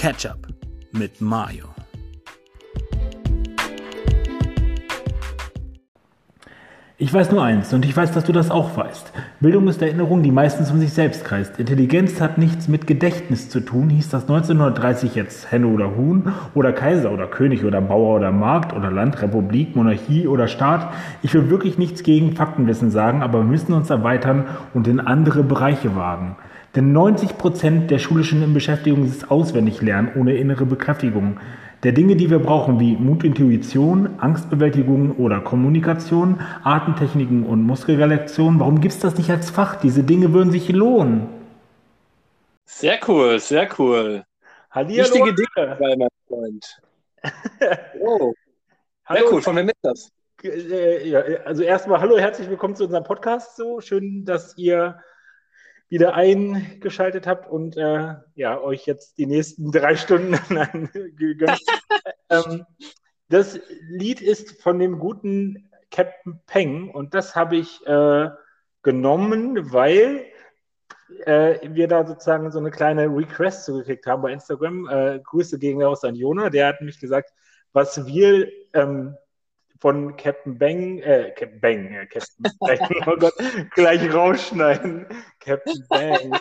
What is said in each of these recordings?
Ketchup mit Mayo. Ich weiß nur eins und ich weiß, dass du das auch weißt. Bildung ist Erinnerung, die meistens um sich selbst kreist. Intelligenz hat nichts mit Gedächtnis zu tun. Hieß das 1930 jetzt Henne oder Huhn oder Kaiser oder König oder Bauer oder Markt oder Land, Republik, Monarchie oder Staat? Ich will wirklich nichts gegen Faktenwissen sagen, aber wir müssen uns erweitern und in andere Bereiche wagen. Denn 90 Prozent der schulischen Beschäftigung ist auswendig lernen ohne innere Bekräftigung der Dinge, die wir brauchen, wie Mut, Intuition, Angstbewältigung oder Kommunikation, Atemtechniken und Muskelrelaktion. Warum gibt es das nicht als Fach? Diese Dinge würden sich lohnen. Sehr cool, sehr cool. Hallihallo. Wichtige Dinge bei meinem Freund. oh. Hallo. Sehr cool, von wem ist das? Äh, ja, also erstmal hallo, herzlich willkommen zu unserem Podcast. So schön, dass ihr wieder eingeschaltet habt und äh, ja, euch jetzt die nächsten drei Stunden gönnt. ähm, das Lied ist von dem guten Captain Peng und das habe ich äh, genommen, weil äh, wir da sozusagen so eine kleine Request zugekriegt haben bei Instagram. Äh, Grüße gegen aus an Jona, der hat nämlich gesagt, was wir ähm, von Captain Bang, äh, Captain Bang, ja, Captain Bang, oh Gott, gleich rausschneiden. Captain Bang.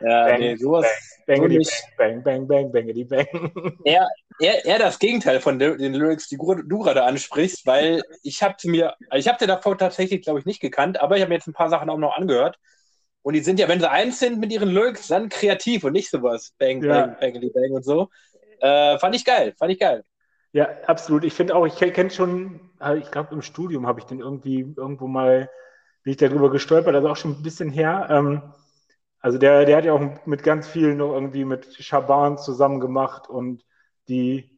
Ja, bang, nee, sowas. Bang, bang, bang, bang, bang, bang, bang. Eher, eher, eher das Gegenteil von den Lyrics, die du gerade ansprichst, weil ich habe mir, ich habe den davor tatsächlich, glaube ich, nicht gekannt, aber ich habe mir jetzt ein paar Sachen auch noch angehört. Und die sind ja, wenn sie eins sind mit ihren Lyrics, dann kreativ und nicht sowas. Bang, ja. bang, bang, bang und so. Äh, fand ich geil, fand ich geil. Ja, absolut. Ich finde auch, ich kenne schon, äh, ich glaube im Studium habe ich den irgendwie irgendwo mal, bin ich darüber gestolpert, also auch schon ein bisschen her. Ähm, also der, der hat ja auch mit ganz vielen noch irgendwie mit Schaban zusammen gemacht und die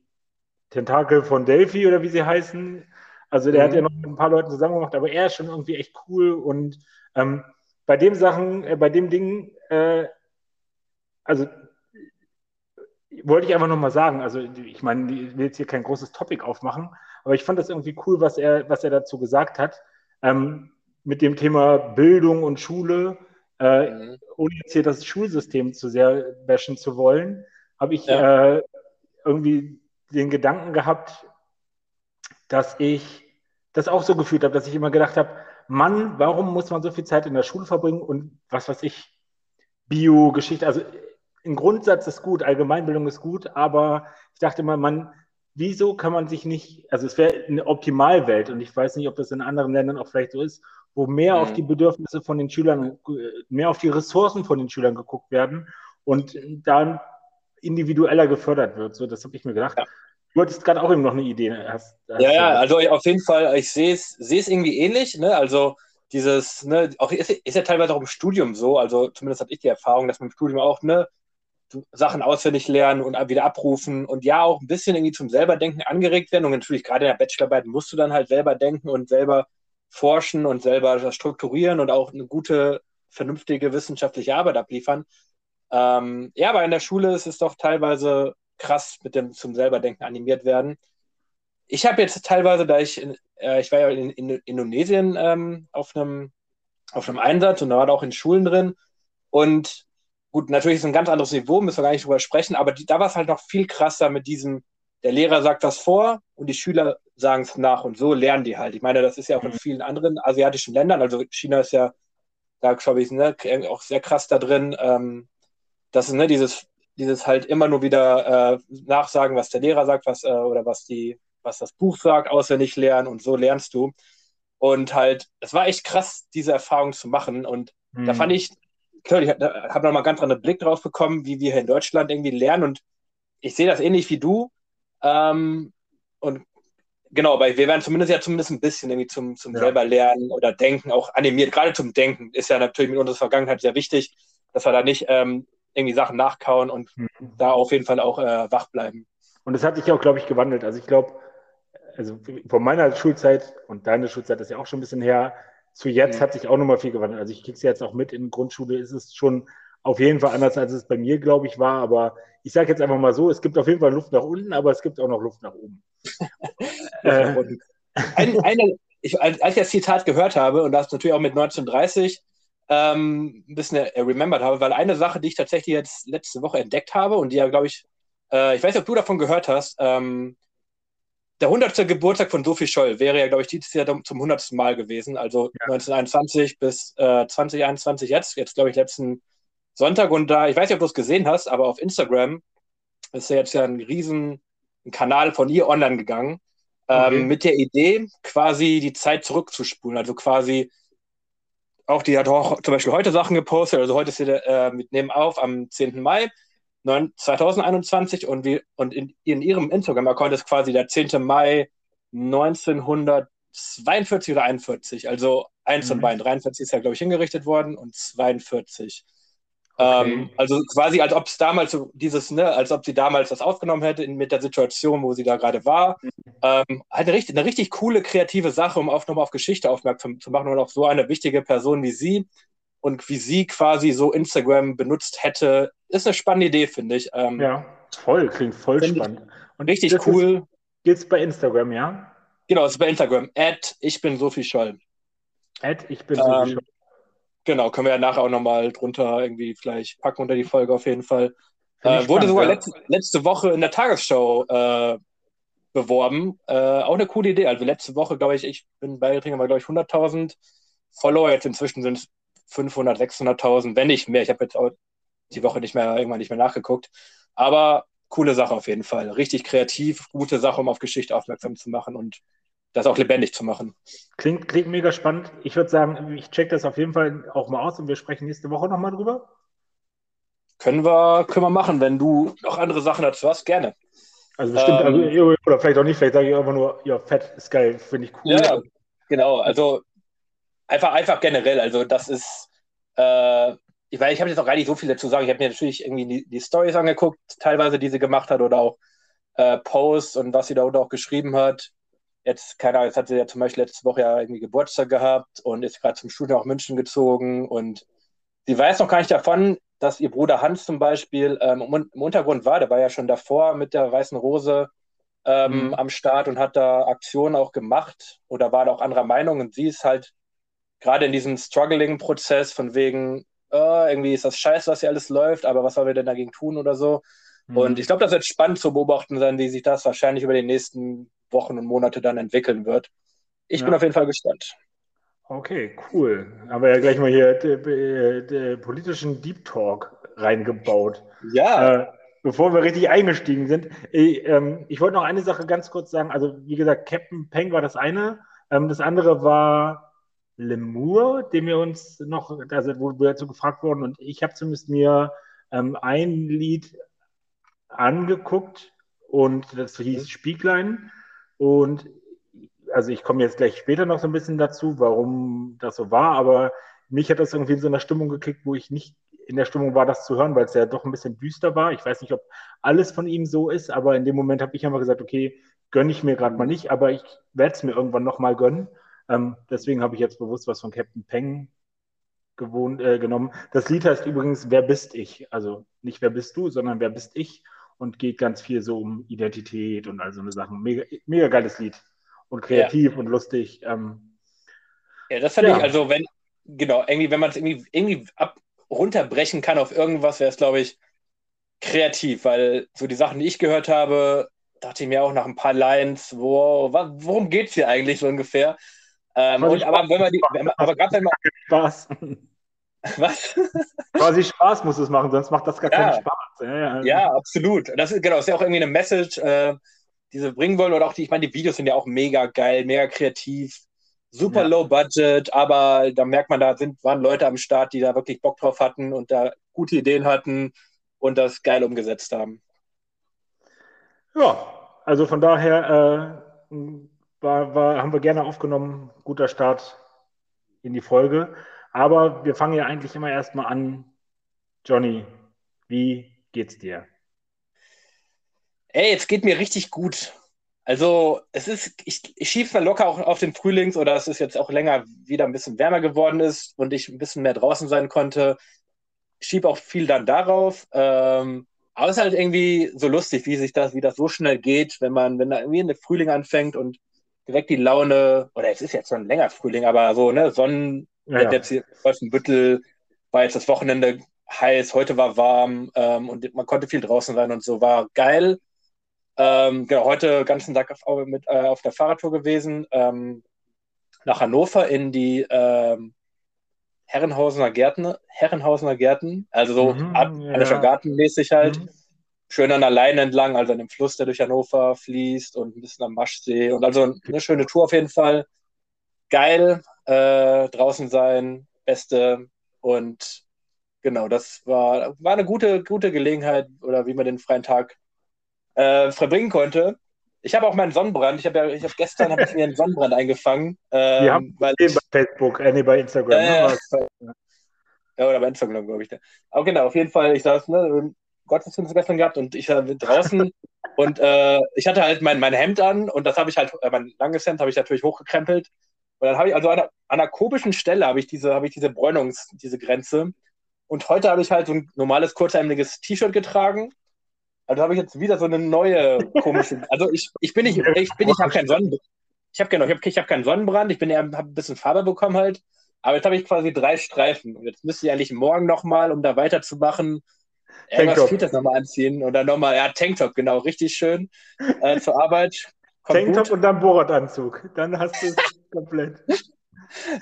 Tentakel von Delphi oder wie sie heißen. Also der mhm. hat ja noch mit ein paar Leuten zusammen gemacht, aber er ist schon irgendwie echt cool und ähm, bei dem Sachen, äh, bei dem Ding, äh, also wollte ich einfach nochmal sagen, also ich meine, ich will jetzt hier kein großes Topic aufmachen, aber ich fand das irgendwie cool, was er, was er dazu gesagt hat, ähm, mit dem Thema Bildung und Schule, äh, mhm. ohne jetzt hier das Schulsystem zu sehr bashen zu wollen, habe ich ja. äh, irgendwie den Gedanken gehabt, dass ich das auch so gefühlt habe, dass ich immer gedacht habe, Mann, warum muss man so viel Zeit in der Schule verbringen und was weiß ich, Bio, Geschichte, also ein Grundsatz ist gut, Allgemeinbildung ist gut, aber ich dachte immer, man, wieso kann man sich nicht, also es wäre eine Optimalwelt und ich weiß nicht, ob das in anderen Ländern auch vielleicht so ist, wo mehr mhm. auf die Bedürfnisse von den Schülern, mehr auf die Ressourcen von den Schülern geguckt werden und dann individueller gefördert wird. So, das habe ich mir gedacht. Ja. Du hattest gerade auch eben noch eine Idee. Hast, hast ja, ja, also auf jeden Fall, ich sehe es irgendwie ähnlich. Ne? Also dieses, ne, auch ist, ist, ja teilweise auch im Studium so, also zumindest habe ich die Erfahrung, dass man im Studium auch, ne, Sachen auswendig lernen und wieder abrufen und ja auch ein bisschen irgendwie zum selberdenken angeregt werden. Und natürlich gerade in der Bachelorarbeit musst du dann halt selber denken und selber forschen und selber strukturieren und auch eine gute, vernünftige wissenschaftliche Arbeit abliefern. Ähm, ja, aber in der Schule ist es doch teilweise krass mit dem zum selberdenken animiert werden. Ich habe jetzt teilweise, da ich, äh, ich war ja in, in Indonesien ähm, auf einem auf einem Einsatz und da war da auch in Schulen drin und gut, natürlich ist es ein ganz anderes Niveau, müssen wir gar nicht drüber sprechen, aber die, da war es halt noch viel krasser mit diesem, der Lehrer sagt was vor und die Schüler sagen es nach und so lernen die halt. Ich meine, das ist ja auch in mhm. vielen anderen asiatischen Ländern, also China ist ja, da glaube ich, ne, auch sehr krass da drin, ähm, dass ne, dieses, dieses halt immer nur wieder äh, nachsagen, was der Lehrer sagt, was, äh, oder was die, was das Buch sagt, auswendig lernen und so lernst du. Und halt, es war echt krass, diese Erfahrung zu machen. Und mhm. da fand ich, klar, ich habe nochmal ganz anderen Blick drauf bekommen, wie wir hier in Deutschland irgendwie lernen. Und ich sehe das ähnlich wie du. Ähm, und genau, aber wir werden zumindest ja zumindest ein bisschen irgendwie zum, zum ja. selber lernen oder denken, auch animiert. Gerade zum Denken ist ja natürlich mit unserer Vergangenheit sehr wichtig, dass wir da nicht ähm, irgendwie Sachen nachkauen und mhm. da auf jeden Fall auch äh, wach bleiben. Und das hat sich auch, glaube ich, gewandelt. Also ich glaube, also von meiner Schulzeit und deine Schulzeit ist ja auch schon ein bisschen her, zu jetzt mhm. hat sich auch nochmal viel gewandelt. Also ich kriege es jetzt auch mit, in Grundschule ist es schon auf jeden Fall anders, als es bei mir, glaube ich, war. Aber ich sage jetzt einfach mal so, es gibt auf jeden Fall Luft nach unten, aber es gibt auch noch Luft nach oben. äh, ein, eine, ich, als ich das Zitat gehört habe, und das natürlich auch mit 1930, ähm, ein bisschen remembered habe, weil eine Sache, die ich tatsächlich jetzt letzte Woche entdeckt habe und die ja, glaube ich, äh, ich weiß nicht, ob du davon gehört hast, ähm, der 100. Geburtstag von Sophie Scholl wäre ja, glaube ich, dieses Jahr zum 100. Mal gewesen, also ja. 1921 bis äh, 2021 jetzt, jetzt glaube ich letzten Sonntag und da, ich weiß nicht, ob du es gesehen hast, aber auf Instagram ist ja jetzt ja ein riesen Kanal von ihr online gegangen, ähm, okay. mit der Idee, quasi die Zeit zurückzuspulen, also quasi auch die hat auch zum Beispiel heute Sachen gepostet, also heute ist sie äh, mit Nehmen auf am 10. Mai 2021 und, wie, und in, in ihrem Instagram-Account ist quasi der 10. Mai 1942 oder 41, also eins mhm. von beiden. 43 ist ja, glaube ich, hingerichtet worden und 42. Okay. Ähm, also quasi, als ob es damals so dieses, ne, als ob sie damals das aufgenommen hätte in, mit der Situation, wo sie da gerade war. Mhm. Ähm, eine, richtig, eine richtig coole, kreative Sache, um auf, nochmal auf Geschichte aufmerksam zu machen und auch so eine wichtige Person wie sie und wie sie quasi so Instagram benutzt hätte, ist eine spannende Idee, finde ich. Ähm, ja, voll, klingt voll spannend. Und richtig cool. Geht's bei Instagram, ja? Genau, es ist bei Instagram. At ich bin Sophie Scholl. At ich bin Sophie ähm, Scholl. Genau, können wir ja nachher auch nochmal drunter irgendwie vielleicht packen unter die Folge auf jeden Fall. Äh, wurde sogar ja. letzte, letzte, Woche in der Tagesschau äh, beworben. Äh, auch eine coole Idee. Also letzte Woche, glaube ich, ich bin beigetreten, war, glaube ich, 100.000 Follower. Jetzt inzwischen sind es 500, 600.000, wenn nicht mehr. Ich habe jetzt auch die Woche nicht mehr, irgendwann nicht mehr nachgeguckt. Aber coole Sache auf jeden Fall. Richtig kreativ, gute Sache, um auf Geschichte aufmerksam zu machen und das auch lebendig zu machen. Klingt, klingt mega spannend. Ich würde sagen, ich check das auf jeden Fall auch mal aus und wir sprechen nächste Woche nochmal drüber. Können wir, können wir machen, wenn du noch andere Sachen dazu hast, gerne. Also bestimmt, also, ähm, also, oder vielleicht auch nicht, vielleicht sage ich einfach nur, ja, fett ist geil, finde ich cool. Ja, genau, also einfach, einfach generell, also das ist, äh, ich weiß, ich habe jetzt auch gar nicht so viel dazu sagen. Ich habe mir natürlich irgendwie die, die Stories angeguckt, teilweise, die sie gemacht hat oder auch äh, Posts und was sie da auch geschrieben hat. Jetzt, keine Ahnung, jetzt hat sie ja zum Beispiel letzte Woche ja irgendwie Geburtstag gehabt und ist gerade zum Studium nach München gezogen und sie weiß noch gar nicht davon, dass ihr Bruder Hans zum Beispiel ähm, im Untergrund war. Der war ja schon davor mit der Weißen Rose ähm, mhm. am Start und hat da Aktionen auch gemacht oder war da auch anderer Meinung. Und sie ist halt gerade in diesem Struggling-Prozess von wegen, oh, irgendwie ist das scheiße, was hier alles läuft, aber was sollen wir denn dagegen tun oder so. Mhm. Und ich glaube, das wird spannend zu beobachten sein, wie sich das wahrscheinlich über die nächsten Wochen und Monate dann entwickeln wird. Ich ja. bin auf jeden Fall gespannt. Okay, cool. Haben wir ja gleich mal hier den politischen Deep Talk reingebaut. Ja. Äh, bevor wir richtig eingestiegen sind. Ich, ähm, ich wollte noch eine Sache ganz kurz sagen. Also, wie gesagt, Captain Peng war das eine. Ähm, das andere war Lemur, den wir uns noch, also wo wir dazu gefragt wurden. Und ich habe zumindest mir ähm, ein Lied angeguckt und das hieß Spieglein. Und also ich komme jetzt gleich später noch so ein bisschen dazu, warum das so war, aber mich hat das irgendwie in so einer Stimmung gekickt, wo ich nicht in der Stimmung war, das zu hören, weil es ja doch ein bisschen düster war. Ich weiß nicht, ob alles von ihm so ist, aber in dem Moment habe ich einfach gesagt, okay, gönne ich mir gerade mal nicht, aber ich werde es mir irgendwann nochmal gönnen. Ähm, deswegen habe ich jetzt bewusst was von Captain Peng gewohnt, äh, genommen. Das Lied heißt übrigens Wer bist ich? Also nicht Wer bist du, sondern Wer bist ich? Und geht ganz viel so um Identität und all so eine Sachen. Mega, mega geiles Lied und kreativ ja. und lustig. Ähm, ja, das fand ja. ich, also wenn, genau, irgendwie, wenn man es irgendwie, irgendwie ab, runterbrechen kann auf irgendwas, wäre es, glaube ich, kreativ, weil so die Sachen, die ich gehört habe, dachte ich mir auch nach ein paar Lines, wo, worum geht es hier eigentlich so ungefähr? Ähm, und, aber wenn man die, wenn man, aber gerade wenn man. Spaß. Was? Quasi Spaß muss es machen, sonst macht das gar ja. keinen Spaß. Ja, ja. ja, absolut. Das ist genau, ist ja auch irgendwie eine Message, äh, die sie bringen wollen. Oder auch die, ich meine, die Videos sind ja auch mega geil, mega kreativ, super low budget, aber da merkt man, da sind, waren Leute am Start, die da wirklich Bock drauf hatten und da gute Ideen hatten und das geil umgesetzt haben. Ja, also von daher äh, war, war, haben wir gerne aufgenommen. Guter Start in die Folge. Aber wir fangen ja eigentlich immer erstmal an. Johnny, wie geht's dir? Ey, jetzt geht mir richtig gut. Also, es ist, ich, ich schiebe mal locker auch auf den Frühlings oder es ist jetzt auch länger wieder ein bisschen wärmer geworden ist und ich ein bisschen mehr draußen sein konnte. Schiebe auch viel dann darauf. Ähm, aber es ist halt irgendwie so lustig, wie sich das, wie das so schnell geht, wenn man, wenn da irgendwie der Frühling anfängt und direkt die Laune, oder es ist jetzt schon länger Frühling, aber so, ne, Sonnen, Ja, ja. Jetzt hier Wolfenbüttel war jetzt das Wochenende heiß, heute war warm ähm, und man konnte viel draußen sein und so, war geil. Ähm, genau, heute ganzen Tag auf, mit, äh, auf der Fahrradtour gewesen, ähm, nach Hannover in die ähm, Herrenhausener Gärten, Herrenhausener Gärten, also so mhm, ja. Gartenmäßig halt. Mhm. Schön an der Leine entlang, also an dem Fluss, der durch Hannover fließt und ein bisschen am Maschsee. Und also eine schöne Tour auf jeden Fall. Geil, äh, draußen sein, beste. Und genau, das war, war eine gute, gute Gelegenheit, oder wie man den freien Tag äh, verbringen konnte. Ich habe auch meinen Sonnenbrand. Ich habe ja, ich habe gestern habe ich mir einen Sonnenbrand eingefangen. Ähm, Wir haben weil ich, bei Facebook, äh, nee, bei Instagram. Äh, ne? Ja, oder bei Instagram, glaube ich. Aber genau, auf jeden Fall, ich saß, ne, Gottesdienst gestern gehabt und ich war draußen und äh, ich hatte halt mein, mein Hemd an und das habe ich halt, äh, mein langes Hemd habe ich natürlich hochgekrempelt. Und dann habe ich also an einer, an einer komischen Stelle habe ich diese, habe ich diese Bräunungs, diese Grenze. Und heute habe ich halt so ein normales kurzärmeliges T-Shirt getragen also habe ich jetzt wieder so eine neue komische. Also ich, ich bin nicht, ich bin, ich habe keinen Sonnenbrand. Ich habe genau, ich hab, ich hab keinen Sonnenbrand, ich bin ja, habe ein bisschen Farbe bekommen halt. Aber jetzt habe ich quasi drei Streifen. Und jetzt müsste ich eigentlich morgen nochmal, um da weiterzumachen, irgendwas Filters nochmal anziehen. Oder nochmal, ja, Tanktop, genau, richtig schön. Äh, zur Arbeit. Tanktop gut. und dann Bohrradanzug. Dann hast du es komplett.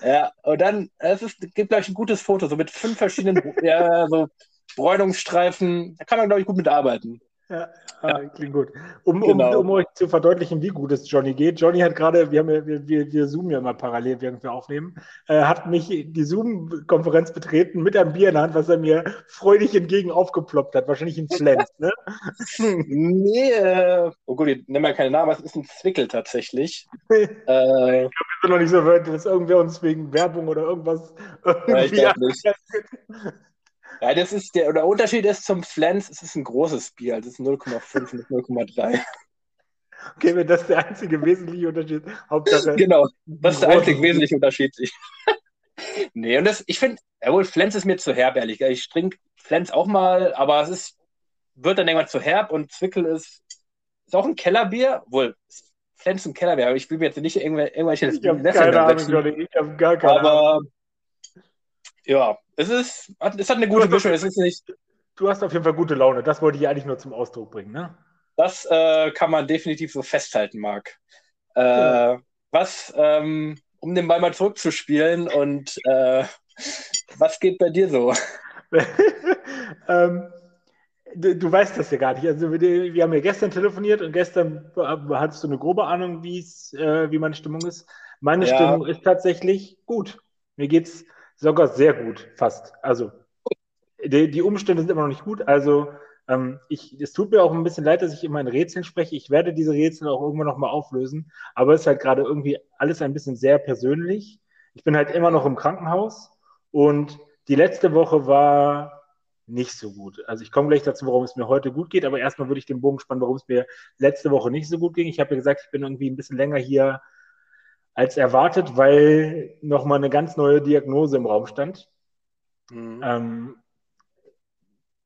Ja, und dann, es ist, gibt gleich ein gutes Foto, so mit fünf verschiedenen ja, so Bräunungsstreifen. Da kann man, glaube ich, gut mitarbeiten. Ja, ja. klingt gut. Um, genau. um, um, euch zu verdeutlichen, wie gut es Johnny geht. Johnny hat gerade, wir, wir, wir, wir zoomen ja immer parallel, während wir aufnehmen, äh, hat mich die Zoom-Konferenz betreten mit einem Bier in der Hand, was er mir freudig entgegen aufgeploppt hat. Wahrscheinlich ein Flens, ne? nee, äh, oh gut, ich nenne mal keine Namen, es ist ein Zwickel tatsächlich. äh, ich glaube, wir sind noch nicht so weit, dass irgendwer uns wegen Werbung oder irgendwas irgendwie ja. Ja, das ist der, der Unterschied ist zum Flens, es ist ein großes Bier, also es ist 0,5 und 0,3. Okay, wenn das der einzige wesentliche Unterschied ist, Hauptsache. Genau, das ist der einzige wesentliche Unterschied. nee, und das, ich finde, jawohl, Flens ist mir zu herb, ehrlich. Ich trinke Flens auch mal, aber es ist, wird dann irgendwann zu herb und Zwickel ist, ist auch ein Kellerbier, wohl, Flens ein Kellerbier, aber ich will mir jetzt nicht irgendwelche. Ich habe keine Ahnung, Johnny, ich habe gar keine aber, Ahnung. Ja, es ist, es hat eine gute Mischung. Es ist nicht. Du hast auf jeden Fall gute Laune. Das wollte ich eigentlich nur zum Ausdruck bringen, ne? Das äh, kann man definitiv so festhalten, Marc. Äh, ja. Was, ähm, um den Ball mal zurückzuspielen und äh, was geht bei dir so? ähm, du, du, weißt das ja gar nicht. Also wir, wir, haben ja gestern telefoniert und gestern hattest du eine grobe Ahnung, äh, wie meine Stimmung ist. Meine ja. Stimmung ist tatsächlich gut. Mir geht's sogar sehr gut, fast. Also die, die Umstände sind immer noch nicht gut. Also ähm, ich, es tut mir auch ein bisschen leid, dass ich immer in Rätseln spreche. Ich werde diese Rätsel auch irgendwann nochmal auflösen. Aber es ist halt gerade irgendwie alles ein bisschen sehr persönlich. Ich bin halt immer noch im Krankenhaus und die letzte Woche war nicht so gut. Also ich komme gleich dazu, warum es mir heute gut geht, aber erstmal würde ich den Bogen spannen, warum es mir letzte Woche nicht so gut ging. Ich habe ja gesagt, ich bin irgendwie ein bisschen länger hier als erwartet, weil nochmal eine ganz neue Diagnose im Raum stand. Mhm. Ähm,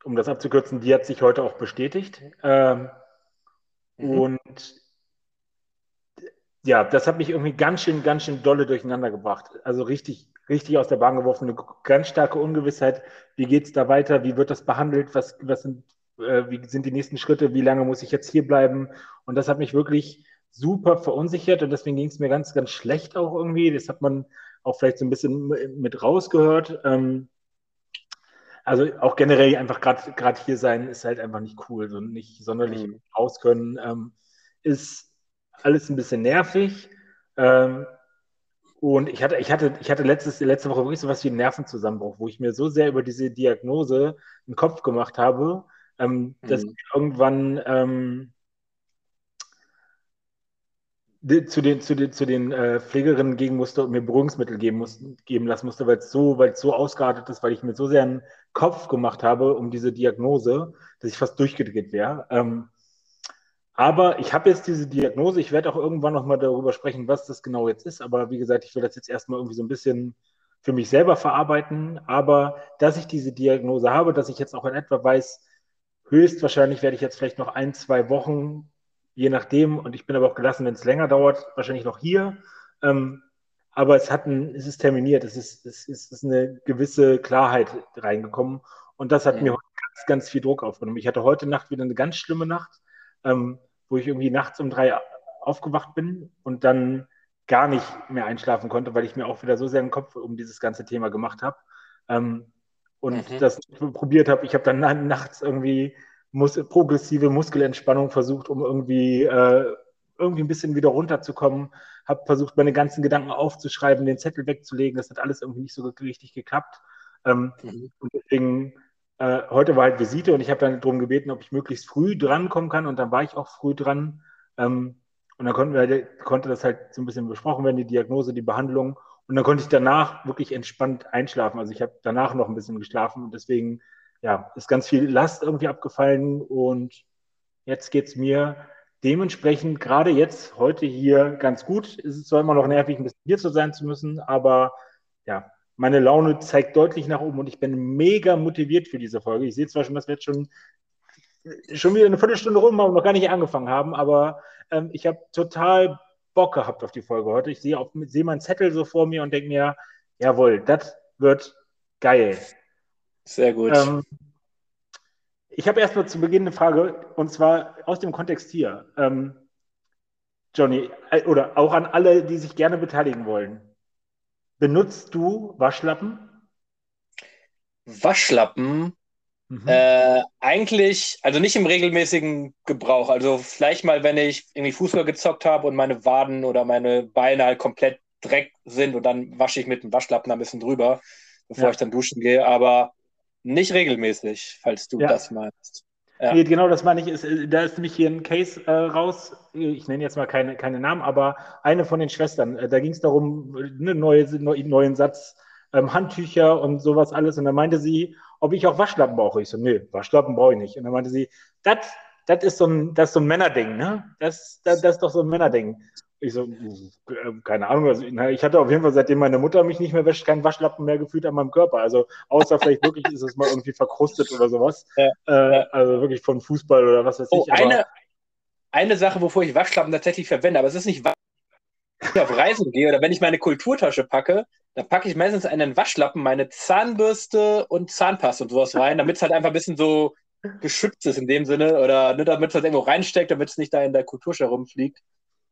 um das abzukürzen, die hat sich heute auch bestätigt. Ähm, mhm. Und ja, das hat mich irgendwie ganz schön, ganz schön dolle durcheinander gebracht. Also richtig, richtig aus der Bahn geworfen. Eine ganz starke Ungewissheit. Wie geht es da weiter? Wie wird das behandelt? Was, was sind, äh, wie sind die nächsten Schritte? Wie lange muss ich jetzt hier bleiben? Und das hat mich wirklich super verunsichert und deswegen ging es mir ganz, ganz schlecht auch irgendwie. Das hat man auch vielleicht so ein bisschen mit rausgehört. Ähm, also auch generell einfach gerade hier sein ist halt einfach nicht cool, so nicht sonderlich mhm. raus können. Ähm, ist alles ein bisschen nervig. Ähm, und ich hatte, ich hatte, ich hatte letztes, letzte Woche wirklich so was wie einen Nervenzusammenbruch, wo ich mir so sehr über diese Diagnose einen Kopf gemacht habe, ähm, mhm. dass ich irgendwann ähm, zu den, zu den, zu den äh, Pflegerinnen gehen musste und mir Beruhigungsmittel geben, muss, geben lassen musste, weil es so, so ausgeartet ist, weil ich mir so sehr einen Kopf gemacht habe um diese Diagnose, dass ich fast durchgedreht wäre. Ähm, aber ich habe jetzt diese Diagnose, ich werde auch irgendwann nochmal darüber sprechen, was das genau jetzt ist. Aber wie gesagt, ich will das jetzt erstmal irgendwie so ein bisschen für mich selber verarbeiten. Aber dass ich diese Diagnose habe, dass ich jetzt auch in etwa weiß, höchstwahrscheinlich werde ich jetzt vielleicht noch ein, zwei Wochen je nachdem, und ich bin aber auch gelassen, wenn es länger dauert, wahrscheinlich noch hier. Ähm, aber es, hat ein, es ist terminiert, es ist, es ist eine gewisse Klarheit reingekommen und das hat mhm. mir ganz, ganz viel Druck aufgenommen. Ich hatte heute Nacht wieder eine ganz schlimme Nacht, ähm, wo ich irgendwie nachts um drei aufgewacht bin und dann gar nicht mehr einschlafen konnte, weil ich mir auch wieder so sehr den Kopf um dieses ganze Thema gemacht habe ähm, und mhm. das probiert habe. Ich habe dann nachts irgendwie mus progressive Muskelentspannung versucht, um irgendwie, äh, irgendwie ein bisschen wieder runterzukommen. Habe versucht, meine ganzen Gedanken aufzuschreiben, den Zettel wegzulegen. Das hat alles irgendwie nicht so richtig geklappt. Ähm, mhm. Und deswegen, äh, heute war halt Visite und ich habe dann darum gebeten, ob ich möglichst früh drankommen kann. Und dann war ich auch früh dran. Ähm, und dann konnten wir, konnte das halt so ein bisschen besprochen werden, die Diagnose, die Behandlung. Und dann konnte ich danach wirklich entspannt einschlafen. Also ich habe danach noch ein bisschen geschlafen und deswegen ja, ist ganz viel Last irgendwie abgefallen und jetzt geht es mir dementsprechend gerade jetzt, heute hier ganz gut. Es ist zwar immer noch nervig, ein bisschen hier zu sein zu müssen, aber ja, meine Laune zeigt deutlich nach oben und ich bin mega motiviert für diese Folge. Ich sehe zwar schon, dass wir jetzt schon, schon wieder eine Viertelstunde rum haben und noch gar nicht angefangen haben, aber ähm, ich habe total Bock gehabt auf die Folge heute. Ich sehe, auf, sehe meinen Zettel so vor mir und denke mir, jawohl, das wird geil. Sehr gut. Ähm, ich habe erstmal zu Beginn eine Frage, und zwar aus dem Kontext hier. Ähm, Johnny, äh, oder auch an alle, die sich gerne beteiligen wollen. Benutzt du Waschlappen? Waschlappen? Mhm. Äh, eigentlich, also nicht im regelmäßigen Gebrauch. Also vielleicht mal, wenn ich irgendwie Fußball gezockt habe und meine Waden oder meine Beine halt komplett Dreck sind und dann wasche ich mit dem Waschlappen ein bisschen drüber, bevor ja. ich dann duschen gehe. Aber nicht regelmäßig, falls du ja. das meinst. Ja. Nee, genau, das meine ich. Ist, äh, da ist nämlich hier ein Case äh, raus. Ich nenne jetzt mal keine, keine Namen, aber eine von den Schwestern. Äh, da ging es darum, einen neue, neuen Satz, ähm, Handtücher und sowas alles. Und dann meinte sie, ob ich auch Waschlappen brauche. Ich so, nee, Waschlappen brauche ich nicht. Und dann meinte sie, das ist so ein, das ist so ein Männerding, ne? Das, das, das ist doch so ein Männerding. Ich so, äh, keine Ahnung. Also, ich hatte auf jeden Fall, seitdem meine Mutter mich nicht mehr wäscht, keinen Waschlappen mehr gefühlt an meinem Körper. Also, außer vielleicht wirklich ist es mal irgendwie verkrustet oder sowas. Ja, äh, Also wirklich von Fußball oder was weiß oh, ich. Eine, eine Sache, wovor ich Waschlappen tatsächlich verwende, aber es ist nicht, wenn ich auf Reisen gehe oder wenn ich meine Kulturtasche packe, dann packe ich meistens einen Waschlappen, meine Zahnbürste und Zahnpasta und sowas rein, damit es halt einfach ein bisschen so geschützt ist in dem Sinne oder ne, damit es halt irgendwo reinsteckt, damit es nicht da in der Kulturtasche rumfliegt.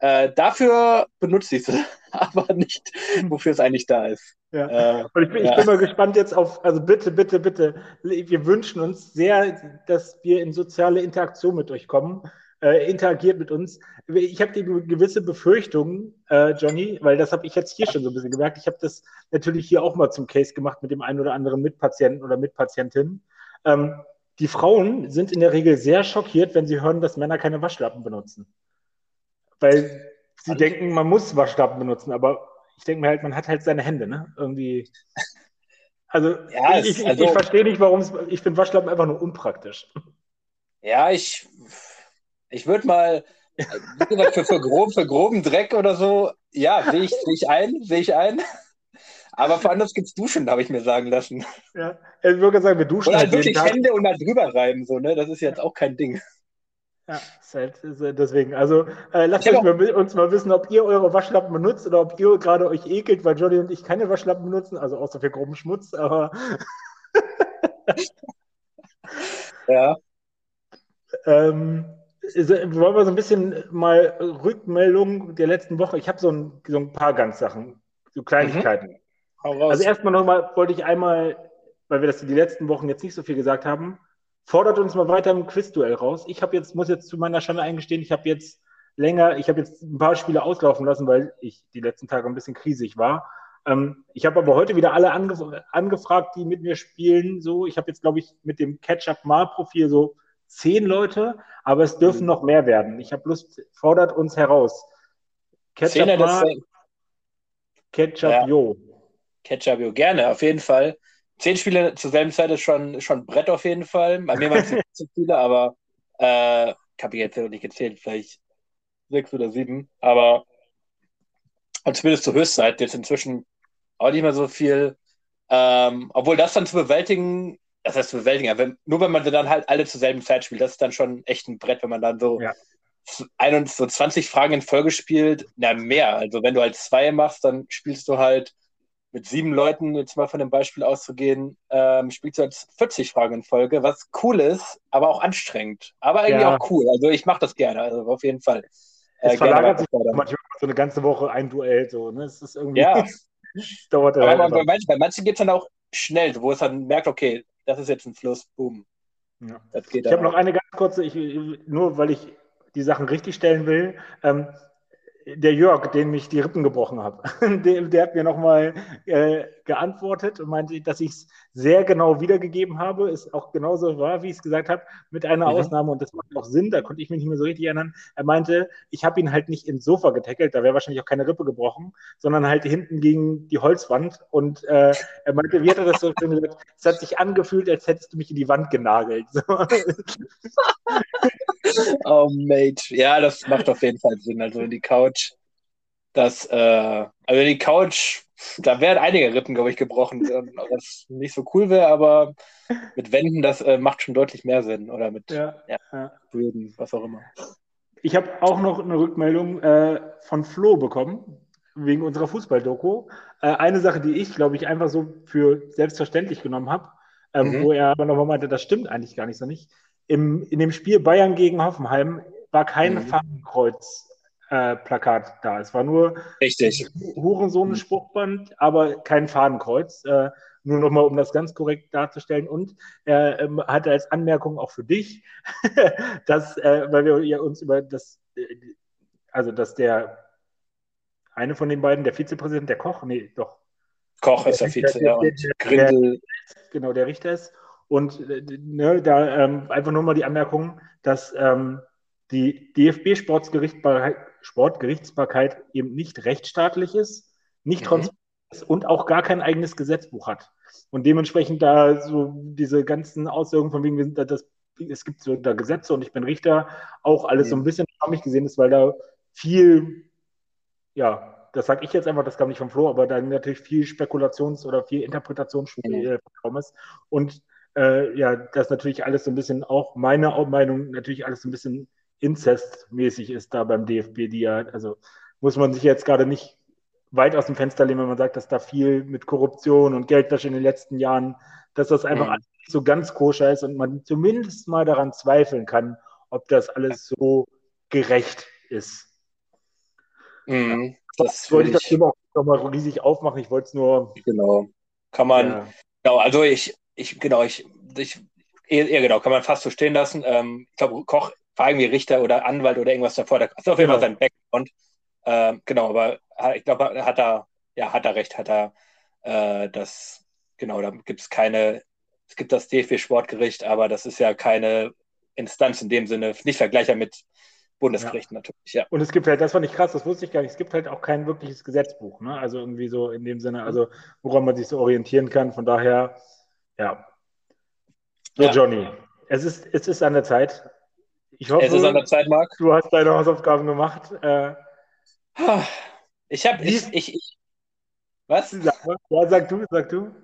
Äh, dafür benutze ich es, aber nicht, wofür es eigentlich da ist. Ja. Äh, Und ich bin, ja. ich bin mal gespannt jetzt auf, also bitte, bitte, bitte, wir wünschen uns sehr, dass wir in soziale Interaktion mit euch kommen. Äh, interagiert mit uns. Ich habe die gewisse Befürchtung, äh, Johnny, weil das habe ich jetzt hier schon so ein bisschen gemerkt. Ich habe das natürlich hier auch mal zum Case gemacht mit dem einen oder anderen Mitpatienten oder Mitpatientin. Ähm, die Frauen sind in der Regel sehr schockiert, wenn sie hören, dass Männer keine Waschlappen benutzen weil sie also, denken, man muss Waschlappen benutzen, aber ich denke mir halt, man hat halt seine Hände, ne? Irgendwie. Also, ja, ich, ich, also, ich verstehe nicht, warum es. Ich finde Waschlappen einfach nur unpraktisch. Ja, ich, ich würde mal, wie gesagt, für, für, grob, für groben Dreck oder so, ja, sehe ich, seh ich ein, sehe ich ein. Aber für anderes gibt es Duschen, habe ich mir sagen lassen. Ja, ich würde sagen, wir duschen. Oder halt wirklich Hände und mal drüber reiben, so, ne? Das ist jetzt auch kein Ding. Ja, halt, halt deswegen. Also äh, lasst euch mal, uns mal wissen, ob ihr eure Waschlappen benutzt oder ob ihr gerade euch ekelt, weil Johnny und ich keine Waschlappen benutzen, also außer für groben Schmutz, aber. ja. Ähm, wollen wir so ein bisschen mal Rückmeldung der letzten Woche. Ich habe so ein, so ein paar ganz Sachen, so Kleinigkeiten. Mhm. Also erstmal nochmal wollte ich einmal, weil wir das die letzten Wochen jetzt nicht so viel gesagt haben, fordert uns mal weiter im Quizduell raus. Ich habe jetzt, muss jetzt zu meiner Schande eingestehen, ich habe jetzt länger, ich habe jetzt ein paar Spiele auslaufen lassen, weil ich die letzten Tage ein bisschen krisig war. Ähm, ich habe aber heute wieder alle angef angefragt, die mit mir spielen. So, ich habe jetzt, glaube ich, mit dem Catch-up-Mal-Profil so zehn Leute, aber es dürfen mhm. noch mehr werden. Ich habe Lust, fordert uns heraus. Catch-up-Mal, Ketchup-Jo. Ja. Ketchup-Jo, gerne, auf jeden Fall zehn Spiele zur selben Zeit ist schon, schon Brett auf jeden Fall. Bei mir waren es zu viele, aber äh, ich habe jetzt nicht gezählt, vielleicht sechs oder sieben. Aber und zumindest zur Höchstzeit jetzt inzwischen auch nicht mehr so viel. Ähm, obwohl das dann zu bewältigen, das heißt zu bewältigen, wenn, nur wenn man dann halt alle zur selben Zeit spielt, das ist dann schon echt ein Brett, wenn man dann so ja. so 20 Fragen in Folge spielt, na mehr. Also wenn du halt zwei machst, dann spielst du halt mit sieben Leuten, jetzt mal von dem Beispiel auszugehen, ähm, spielst du halt 40 Fragen in Folge, was cool ist, aber auch anstrengend. Aber irgendwie ja. auch cool. Also ich mache das gerne, also auf jeden Fall. Es äh, verlagert sich manchmal so eine ganze Woche ein Duell so, ne? Es ist irgendwie. Ja. dauert aber halt bei, manchen, bei manchen geht es dann auch schnell, wo es dann merkt, okay, das ist jetzt ein Fluss, boom. Ja. ich habe noch eine ganz kurze, ich, nur weil ich die Sachen richtig stellen will. Ähm, der Jörg, dem ich die Rippen gebrochen habe, der, der, hat mir nochmal äh, geantwortet und meinte, dass ich es sehr genau wiedergegeben habe, es auch genauso war, wie ich es gesagt habe, mit einer mhm. Ausnahme und das macht auch Sinn, da konnte ich mich nicht mehr so richtig erinnern. Er meinte, ich habe ihn halt nicht ins Sofa getackelt, da wäre wahrscheinlich auch keine Rippe gebrochen, sondern halt hinten gegen die Holzwand und äh, er meinte, wie hat er das so schön gesagt, es hat sich angefühlt, als hättest du mich in die Wand genagelt. oh, Mate. Ja, das macht auf jeden Fall Sinn. Also die Couch, das, äh, also die Couch, da wären einige Rippen, glaube ich, gebrochen, was nicht so cool wäre, aber mit Wänden, das äh, macht schon deutlich mehr Sinn. Oder mit ja, ja. Böden, was auch immer. Ich habe auch noch eine Rückmeldung äh, von Flo bekommen, wegen unserer Fußball-Doku. Äh, eine Sache, die ich, glaube ich, einfach so für selbstverständlich genommen habe, ähm, mhm. wo er aber nochmal meinte, das stimmt eigentlich gar nicht so nicht im, in dem Spiel Bayern gegen Hoffenheim war kein mhm. Fadenkreuz-Plakat äh, da. Es war nur Richtig. Hurensohn-Spruchband, aber kein Fadenkreuz. Äh, nur nochmal, um das ganz korrekt darzustellen. Und er ähm, hatte als Anmerkung auch für dich, dass, äh, weil wir ja uns über das, äh, also dass der eine von den beiden, der Vizepräsident, der Koch, nee, doch. Koch ist der, Vize, ja, und Grindel. Genau, der Richter ist. Und äh, ne, da ähm, einfach nur mal die Anmerkung, dass ähm, die DFB-Sportgerichtsbarkeit eben nicht rechtsstaatlich ist, nicht mhm. transparent ist und auch gar kein eigenes Gesetzbuch hat. Und dementsprechend da so diese ganzen Auswirkungen von wegen, wir sind da das, es gibt so da Gesetze und ich bin Richter, auch alles mhm. so ein bisschen mich gesehen ist, weil da viel, ja, das sage ich jetzt einfach, das kam nicht vom Flo, aber da natürlich viel Spekulations- oder viel Interpretationsspiel mhm. ist. Und äh, ja, das natürlich alles so ein bisschen, auch meine Meinung, natürlich alles so ein bisschen inzestmäßig ist da beim DFB, die ja, also muss man sich jetzt gerade nicht weit aus dem Fenster lehnen, wenn man sagt, dass da viel mit Korruption und Geldwäsche in den letzten Jahren, dass das einfach mhm. nicht so ganz koscher ist und man zumindest mal daran zweifeln kann, ob das alles so gerecht ist. Mhm, das wollte ich das Thema auch nochmal riesig aufmachen. Ich wollte es nur. Genau. Kann man. Ja. Genau, also ich, ich, genau, ich, ich, eher, genau, kann man fast so stehen lassen. Ähm, ich glaube, Koch war irgendwie Richter oder Anwalt oder irgendwas davor. Da ist auf jeden Fall genau. sein Background. Ähm, genau, aber ich glaube, hat er, ja, hat er recht, hat er äh, das, genau, da gibt es keine, es gibt das DFB-Sportgericht, aber das ist ja keine Instanz in dem Sinne, nicht vergleichbar mit Bundesgerichten ja. natürlich, ja. Und es gibt halt, das fand ich krass, das wusste ich gar nicht, es gibt halt auch kein wirkliches Gesetzbuch, ne? Also irgendwie so in dem Sinne, also woran man sich so orientieren kann. Von daher, ja. So, ja. Johnny, es ist, es ist an der Zeit. Ich hoffe, es ist an der Zeit, Marc. Du hast deine Hausaufgaben gemacht. Äh, ich habe, ich, ich, ich, was? Ja, sag du, sag du.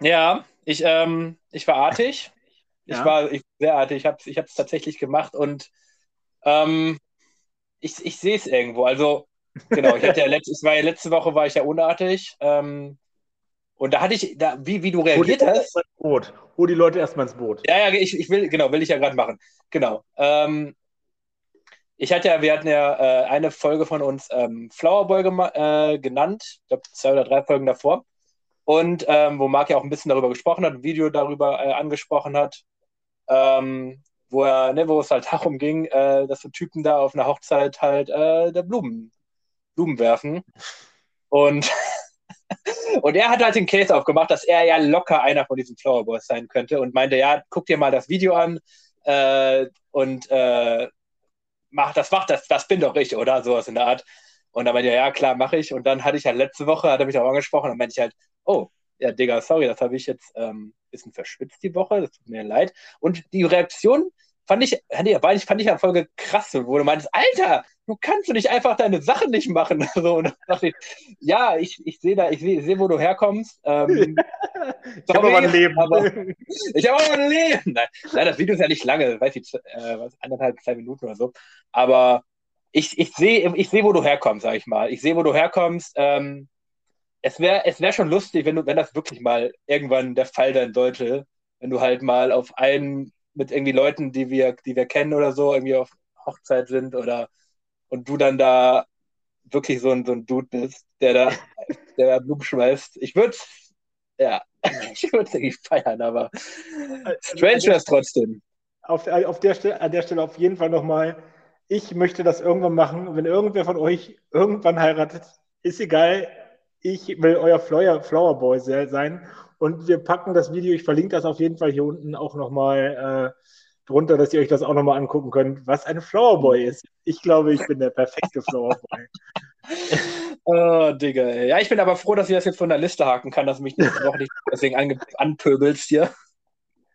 Ja, ich, ähm, ich war artig. Ich ja. war ich, sehr artig. Ich habe es ich tatsächlich gemacht und ähm, ich, ich sehe es irgendwo. Also, genau, ich hatte ja letzte, war ja letzte Woche war ich ja unartig. Ähm, und da hatte ich, da, wie, wie du reagiert hast. Boot. Hol die Leute erstmal ins Boot. Ja, ja, ich, ich will, genau, will ich ja gerade machen. Genau. Ähm, ich hatte ja, wir hatten ja äh, eine Folge von uns ähm, Flowerboy äh, genannt, ich glaube zwei oder drei Folgen davor. Und ähm, wo Marc ja auch ein bisschen darüber gesprochen hat, ein Video darüber äh, angesprochen hat, ähm, wo er, ne, wo es halt darum ging, äh, dass so Typen da auf einer Hochzeit halt äh, der Blumen, Blumen werfen. Und Und er hat halt den Case aufgemacht, dass er ja locker einer von diesen Flower Boys sein könnte und meinte, ja, guck dir mal das Video an äh, und äh, mach, das macht das, das bin doch ich, oder? Sowas in der Art. Und dann meinte er, ja, klar, mache ich. Und dann hatte ich halt letzte Woche, hat er mich auch angesprochen, und meinte ich halt, oh, ja, Digga, sorry, das habe ich jetzt ein ähm, bisschen verschwitzt die Woche, das tut mir leid. Und die Reaktion fand ich, fand ich ja Folge krass, wo du meinst, Alter, du kannst du nicht einfach deine Sachen nicht machen. So, und dachte ich, ja, ich, ich sehe da, ich sehe, seh, wo du herkommst. Ähm, ich habe aber ein Leben. Aber, ich habe aber ein Leben. Nein, nein, das Video ist ja nicht lange, weiß ich, äh, anderthalb, zwei Minuten oder so. Aber ich, ich sehe, ich seh, wo du herkommst, sag ich mal. Ich sehe, wo du herkommst. Ähm, es wäre es wär schon lustig, wenn du, wenn das wirklich mal irgendwann der Fall sein sollte, wenn du halt mal auf einen mit irgendwie Leuten, die wir, die wir kennen oder so, irgendwie auf Hochzeit sind oder und du dann da wirklich so ein, so ein Dude bist, der da, der da Blumen schmeißt. Ich würde ja, ich würde es irgendwie feiern, aber strange wäre es trotzdem. Auf, auf der Stelle, an der Stelle auf jeden Fall nochmal, ich möchte das irgendwann machen. Wenn irgendwer von euch irgendwann heiratet, ist egal, ich will euer Flower, Flower Boy sein und wir packen das Video, ich verlinke das auf jeden Fall hier unten auch nochmal äh, drunter, dass ihr euch das auch nochmal angucken könnt, was ein Flowerboy ist. Ich glaube, ich bin der perfekte Flowerboy. oh, Digga. Ey. Ja, ich bin aber froh, dass ich das jetzt von der Liste haken kann, dass mich noch nicht deswegen anpöbelst hier.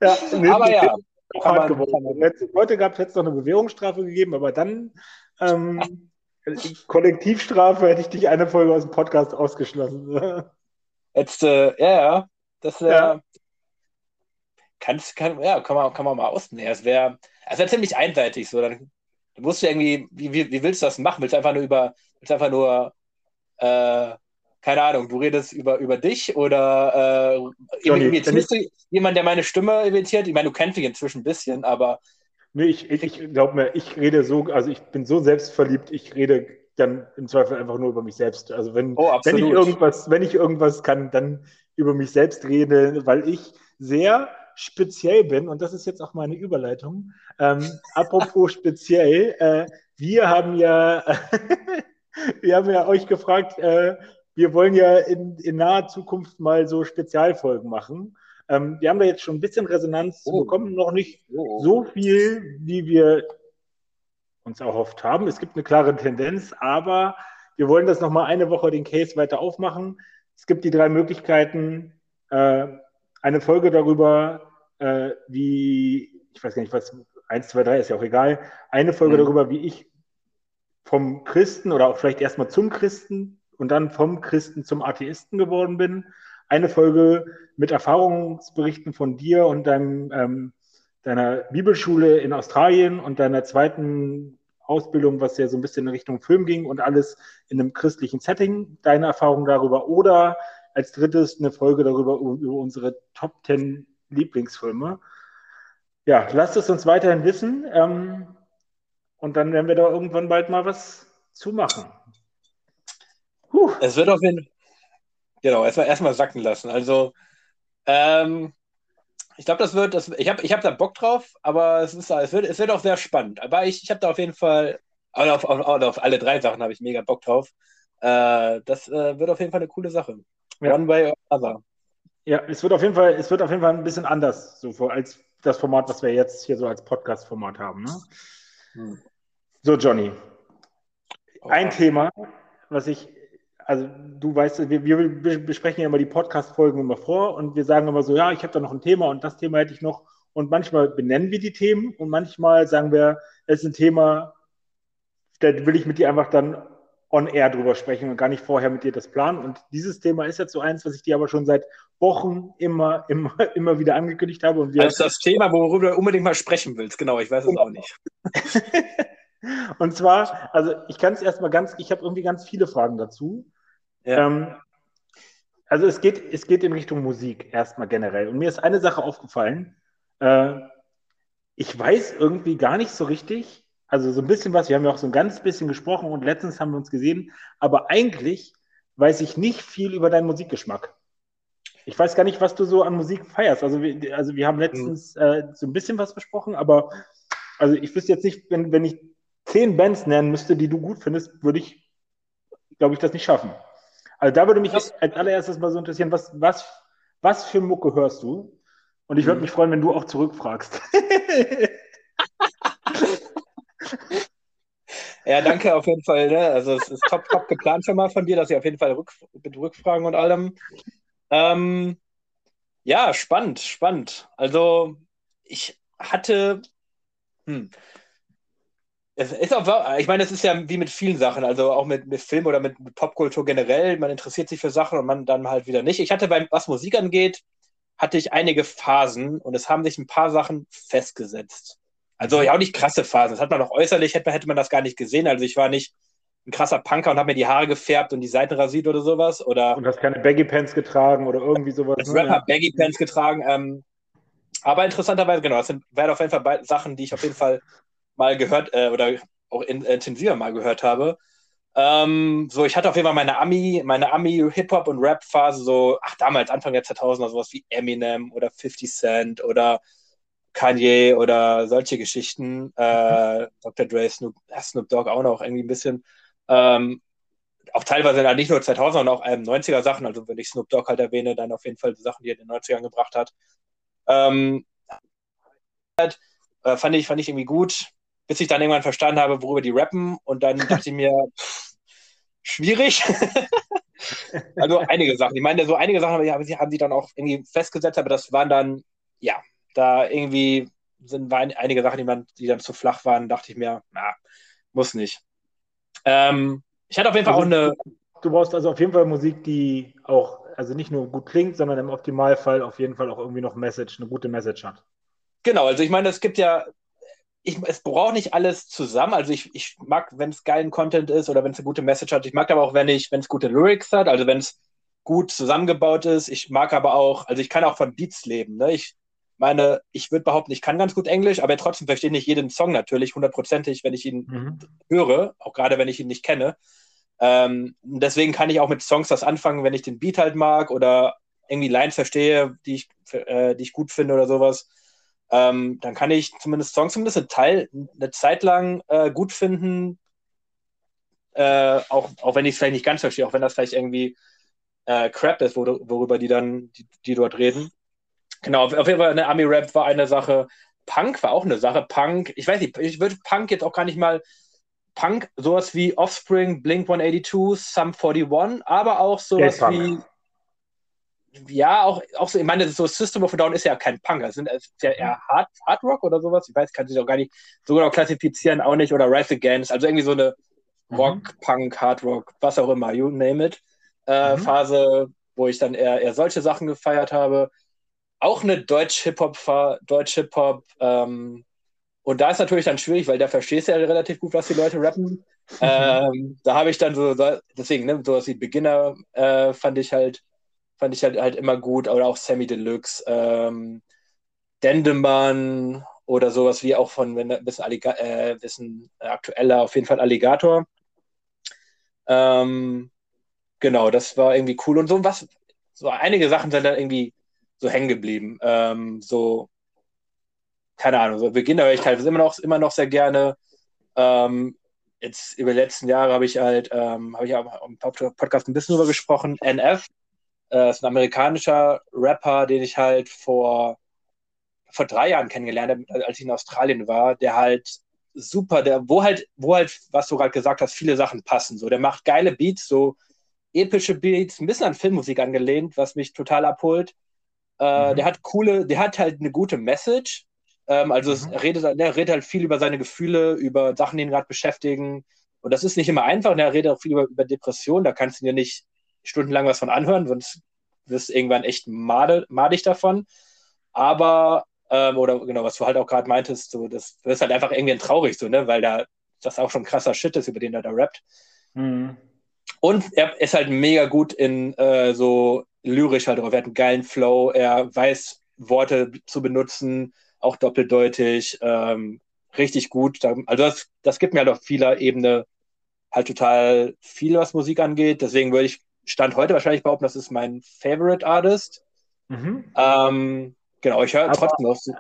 Ja, nee, aber ja. Man, man. Heute gab es jetzt noch eine Bewährungsstrafe gegeben, aber dann ähm, Kollektivstrafe hätte ich dich eine Folge aus dem Podcast ausgeschlossen. Jetzt, äh, ja, ja, das wäre. Ja. Kannst, kann, ja, kann man, kann man mal ausnehmen. Es wäre es wär ziemlich einseitig so. Dann, dann musst du irgendwie, wie, wie, wie willst du das machen? Willst du einfach nur über, willst einfach nur, äh, keine Ahnung, du redest über, über dich oder äh, Johnny, imitierst du jemanden, der meine Stimme imitiert? Ich meine, du kennst dich inzwischen ein bisschen, aber. Nee, ich, ich, ich glaube mir, ich rede so, also ich bin so selbstverliebt, ich rede dann im Zweifel einfach nur über mich selbst. Also wenn, oh, wenn ich irgendwas, wenn ich irgendwas kann, dann über mich selbst rede, weil ich sehr speziell bin, und das ist jetzt auch meine Überleitung. Ähm, apropos speziell, äh, wir haben ja, wir haben ja euch gefragt, äh, wir wollen ja in, in naher Zukunft mal so Spezialfolgen machen. Ähm, wir haben da jetzt schon ein bisschen Resonanz oh. bekommen, noch nicht oh. so viel, wie wir uns erhofft haben. Es gibt eine klare Tendenz, aber wir wollen das nochmal eine Woche den Case weiter aufmachen. Es gibt die drei Möglichkeiten. Äh, eine Folge darüber, äh, wie, ich weiß gar nicht, was, eins, zwei, drei ist ja auch egal. Eine Folge mhm. darüber, wie ich vom Christen oder auch vielleicht erstmal zum Christen und dann vom Christen zum Atheisten geworden bin. Eine Folge mit Erfahrungsberichten von dir und deinem, ähm, deiner Bibelschule in Australien und deiner zweiten Ausbildung, was ja so ein bisschen in Richtung Film ging und alles in einem christlichen Setting, deine Erfahrung darüber oder als drittes eine Folge darüber über unsere Top 10 Lieblingsfilme. Ja, lasst es uns weiterhin wissen ähm, und dann werden wir da irgendwann bald mal was zu machen. Puh. Es wird auf jeden Fall, genau, erstmal erstmal sacken lassen. Also, ähm, ich glaube, das wird, das, ich habe ich hab da Bock drauf, aber es, ist, es, wird, es wird auch sehr spannend. Aber ich, ich habe da auf jeden Fall, auf, auf, auf alle drei Sachen habe ich mega Bock drauf. Äh, das äh, wird auf jeden Fall eine coole Sache. Ja. One way or other. Ja, es wird auf jeden Fall, es wird auf jeden Fall ein bisschen anders, so als das Format, was wir jetzt hier so als Podcast-Format haben. Ne? Hm. So, Johnny. Ein Thema, was ich also du weißt, wir, wir besprechen ja immer die Podcast-Folgen immer vor und wir sagen immer so, ja, ich habe da noch ein Thema und das Thema hätte ich noch. Und manchmal benennen wir die Themen und manchmal sagen wir, es ist ein Thema, da will ich mit dir einfach dann on air drüber sprechen und gar nicht vorher mit dir das planen. Und dieses Thema ist jetzt so eins, was ich dir aber schon seit Wochen immer, immer, immer wieder angekündigt habe. Und wir also das Thema, worüber du unbedingt mal sprechen willst, genau, ich weiß es auch nicht. und zwar, also ich kann es erstmal ganz, ich habe irgendwie ganz viele Fragen dazu. Ja. Ähm, also es geht, es geht in Richtung Musik erstmal generell. Und mir ist eine Sache aufgefallen. Äh, ich weiß irgendwie gar nicht so richtig, also so ein bisschen was, wir haben ja auch so ein ganz bisschen gesprochen und letztens haben wir uns gesehen, aber eigentlich weiß ich nicht viel über deinen Musikgeschmack. Ich weiß gar nicht, was du so an Musik feierst. Also wir, also wir haben letztens mhm. äh, so ein bisschen was besprochen, aber also ich wüsste jetzt nicht, wenn, wenn ich zehn Bands nennen müsste, die du gut findest, würde ich, glaube ich, das nicht schaffen. Also da würde mich als allererstes mal so interessieren, was, was, was für Mucke hörst du? Und ich würde mhm. mich freuen, wenn du auch zurückfragst. ja, danke auf jeden Fall. Ne? Also es ist top, top geplant schon mal von dir, dass ich auf jeden Fall rück, mit Rückfragen und allem. Ähm, ja, spannend, spannend. Also ich hatte Hm. Es ist auch, ich meine, es ist ja wie mit vielen Sachen, also auch mit, mit Film oder mit, mit, Popkultur generell. Man interessiert sich für Sachen und man dann halt wieder nicht. Ich hatte beim, was Musik angeht, hatte ich einige Phasen und es haben sich ein paar Sachen festgesetzt. Also ja auch nicht krasse Phasen. Das hat man auch äußerlich, hätte, hätte man das gar nicht gesehen. Also ich war nicht ein krasser Punker und habe mir die Haare gefärbt und die Seiten rasiert oder sowas. Oder und hast keine Baggy Pants getragen oder irgendwie sowas. Als ne? Rapper Baggy Pants getragen. Ähm, aber interessanterweise, genau, das sind, werden auf jeden Fall Sachen, die ich auf jeden Fall mal gehört äh, oder auch in, äh, intensiver mal gehört habe. Ähm, so, ich hatte auf jeden Fall meine Ami, meine Ami Hip-Hop und Rap-Phase, so, ach, damals, Anfang der 2000er, sowas wie Eminem oder 50 Cent oder Kanye oder solche Geschichten. Äh. Dr. Dre, Snoop, Snoop Dogg auch noch irgendwie ein bisschen. Ähm, auch teilweise dann nicht nur 2000, sondern auch ähm, 90er Sachen. Also, wenn ich Snoop Dogg halt erwähne, dann auf jeden Fall die Sachen, die er in den 90ern gebracht hat. Ähm, äh, fand, ich, fand ich irgendwie gut bis ich dann irgendwann verstanden habe, worüber die rappen. Und dann dachte ich mir, pff, schwierig. also einige Sachen. Ich meine, so einige Sachen haben haben sie dann auch irgendwie festgesetzt, aber das waren dann, ja, da irgendwie sind einige Sachen, die, man, die dann zu flach waren, dachte ich mir, na, muss nicht. Ähm, ich hatte auf jeden Fall also, auch eine. Du brauchst also auf jeden Fall Musik, die auch, also nicht nur gut klingt, sondern im Optimalfall auf jeden Fall auch irgendwie noch Message, eine gute Message hat. Genau, also ich meine, es gibt ja ich, es braucht nicht alles zusammen. Also ich, ich mag, wenn es geilen Content ist oder wenn es eine gute Message hat. Ich mag aber auch, wenn ich, wenn es gute Lyrics hat, also wenn es gut zusammengebaut ist. Ich mag aber auch, also ich kann auch von Beats leben. Ne? Ich meine, ich würde behaupten, ich kann ganz gut Englisch, aber trotzdem verstehe nicht jeden Song natürlich hundertprozentig, wenn ich ihn mhm. höre, auch gerade wenn ich ihn nicht kenne. Ähm, deswegen kann ich auch mit Songs das anfangen, wenn ich den Beat halt mag oder irgendwie Lines verstehe, die ich, äh, die ich gut finde oder sowas ähm, dann kann ich zumindest Songs zumindest einen Teil, eine Zeit lang äh, gut finden, äh, auch, auch wenn ich es vielleicht nicht ganz verstehe, auch wenn das vielleicht irgendwie äh, Crap ist, wor worüber die dann, die, die dort reden. Genau, auf, jeden Fall eine Ami-Rap war eine Sache. Punk war auch eine Sache. Punk, ich weiß nicht, ich würde Punk jetzt auch gar nicht mal Punk, sowas wie Offspring, Blink 182, Sum 41, aber auch sowas wie ja, auch, auch so, ich meine, so System of a Down ist ja kein Punk, es ist ja eher Hard, Hard Rock oder sowas. Ich weiß, kann sich auch gar nicht so genau klassifizieren, auch nicht. Oder Rise Against, also irgendwie so eine mhm. Rock, Punk, Hard Rock, was auch immer, you name it, äh, mhm. Phase, wo ich dann eher, eher solche Sachen gefeiert habe. Auch eine Deutsch-Hip-Hop, Deutsch-Hip-Hop, ähm, und da ist natürlich dann schwierig, weil da verstehst du ja relativ gut, was die Leute rappen. ähm, da habe ich dann so, deswegen, ne, sowas wie Beginner äh, fand ich halt fand ich halt, halt immer gut. Oder auch Sammy Deluxe, ähm, Dendemann oder sowas wie auch von, wenn ein bisschen, Alliga äh, bisschen aktueller, auf jeden Fall Alligator. Ähm, genau, das war irgendwie cool. Und so was, so einige Sachen sind dann irgendwie so hängen geblieben. Ähm, so, keine Ahnung, so Beginner höre ich teilweise immer noch, immer noch sehr gerne. Ähm, jetzt über die letzten Jahre habe ich halt, ähm, habe ich auch im Podcast ein bisschen drüber gesprochen. NF, äh, ist ein amerikanischer Rapper, den ich halt vor, vor drei Jahren kennengelernt habe, als ich in Australien war, der halt super, der, wo halt, wo halt, was du gerade gesagt hast, viele Sachen passen. So, der macht geile Beats, so epische Beats, ein bisschen an Filmmusik angelehnt, was mich total abholt. Äh, mhm. Der hat coole, der hat halt eine gute Message. Ähm, also mhm. er redet, der redet halt viel über seine Gefühle, über Sachen, die ihn gerade beschäftigen. Und das ist nicht immer einfach. Und er redet auch viel über, über Depressionen. Da kannst du dir nicht stundenlang was von anhören, sonst wirst du irgendwann echt madig davon. Aber, ähm, oder genau, was du halt auch gerade meintest, so, das wirst halt einfach irgendwie traurig, so, ne, weil da das auch schon krasser Shit ist, über den er da rappt. Mhm. Und er ist halt mega gut in äh, so lyrisch halt drauf. Er hat einen geilen Flow, er weiß Worte zu benutzen, auch doppeldeutig, ähm, richtig gut. Also das, das gibt mir halt auf vieler Ebene halt total viel, was Musik angeht. Deswegen würde ich Stand heute wahrscheinlich behaupten, das ist mein Favorite Artist. Mhm. Ähm, genau, ich höre trotzdem noch. So.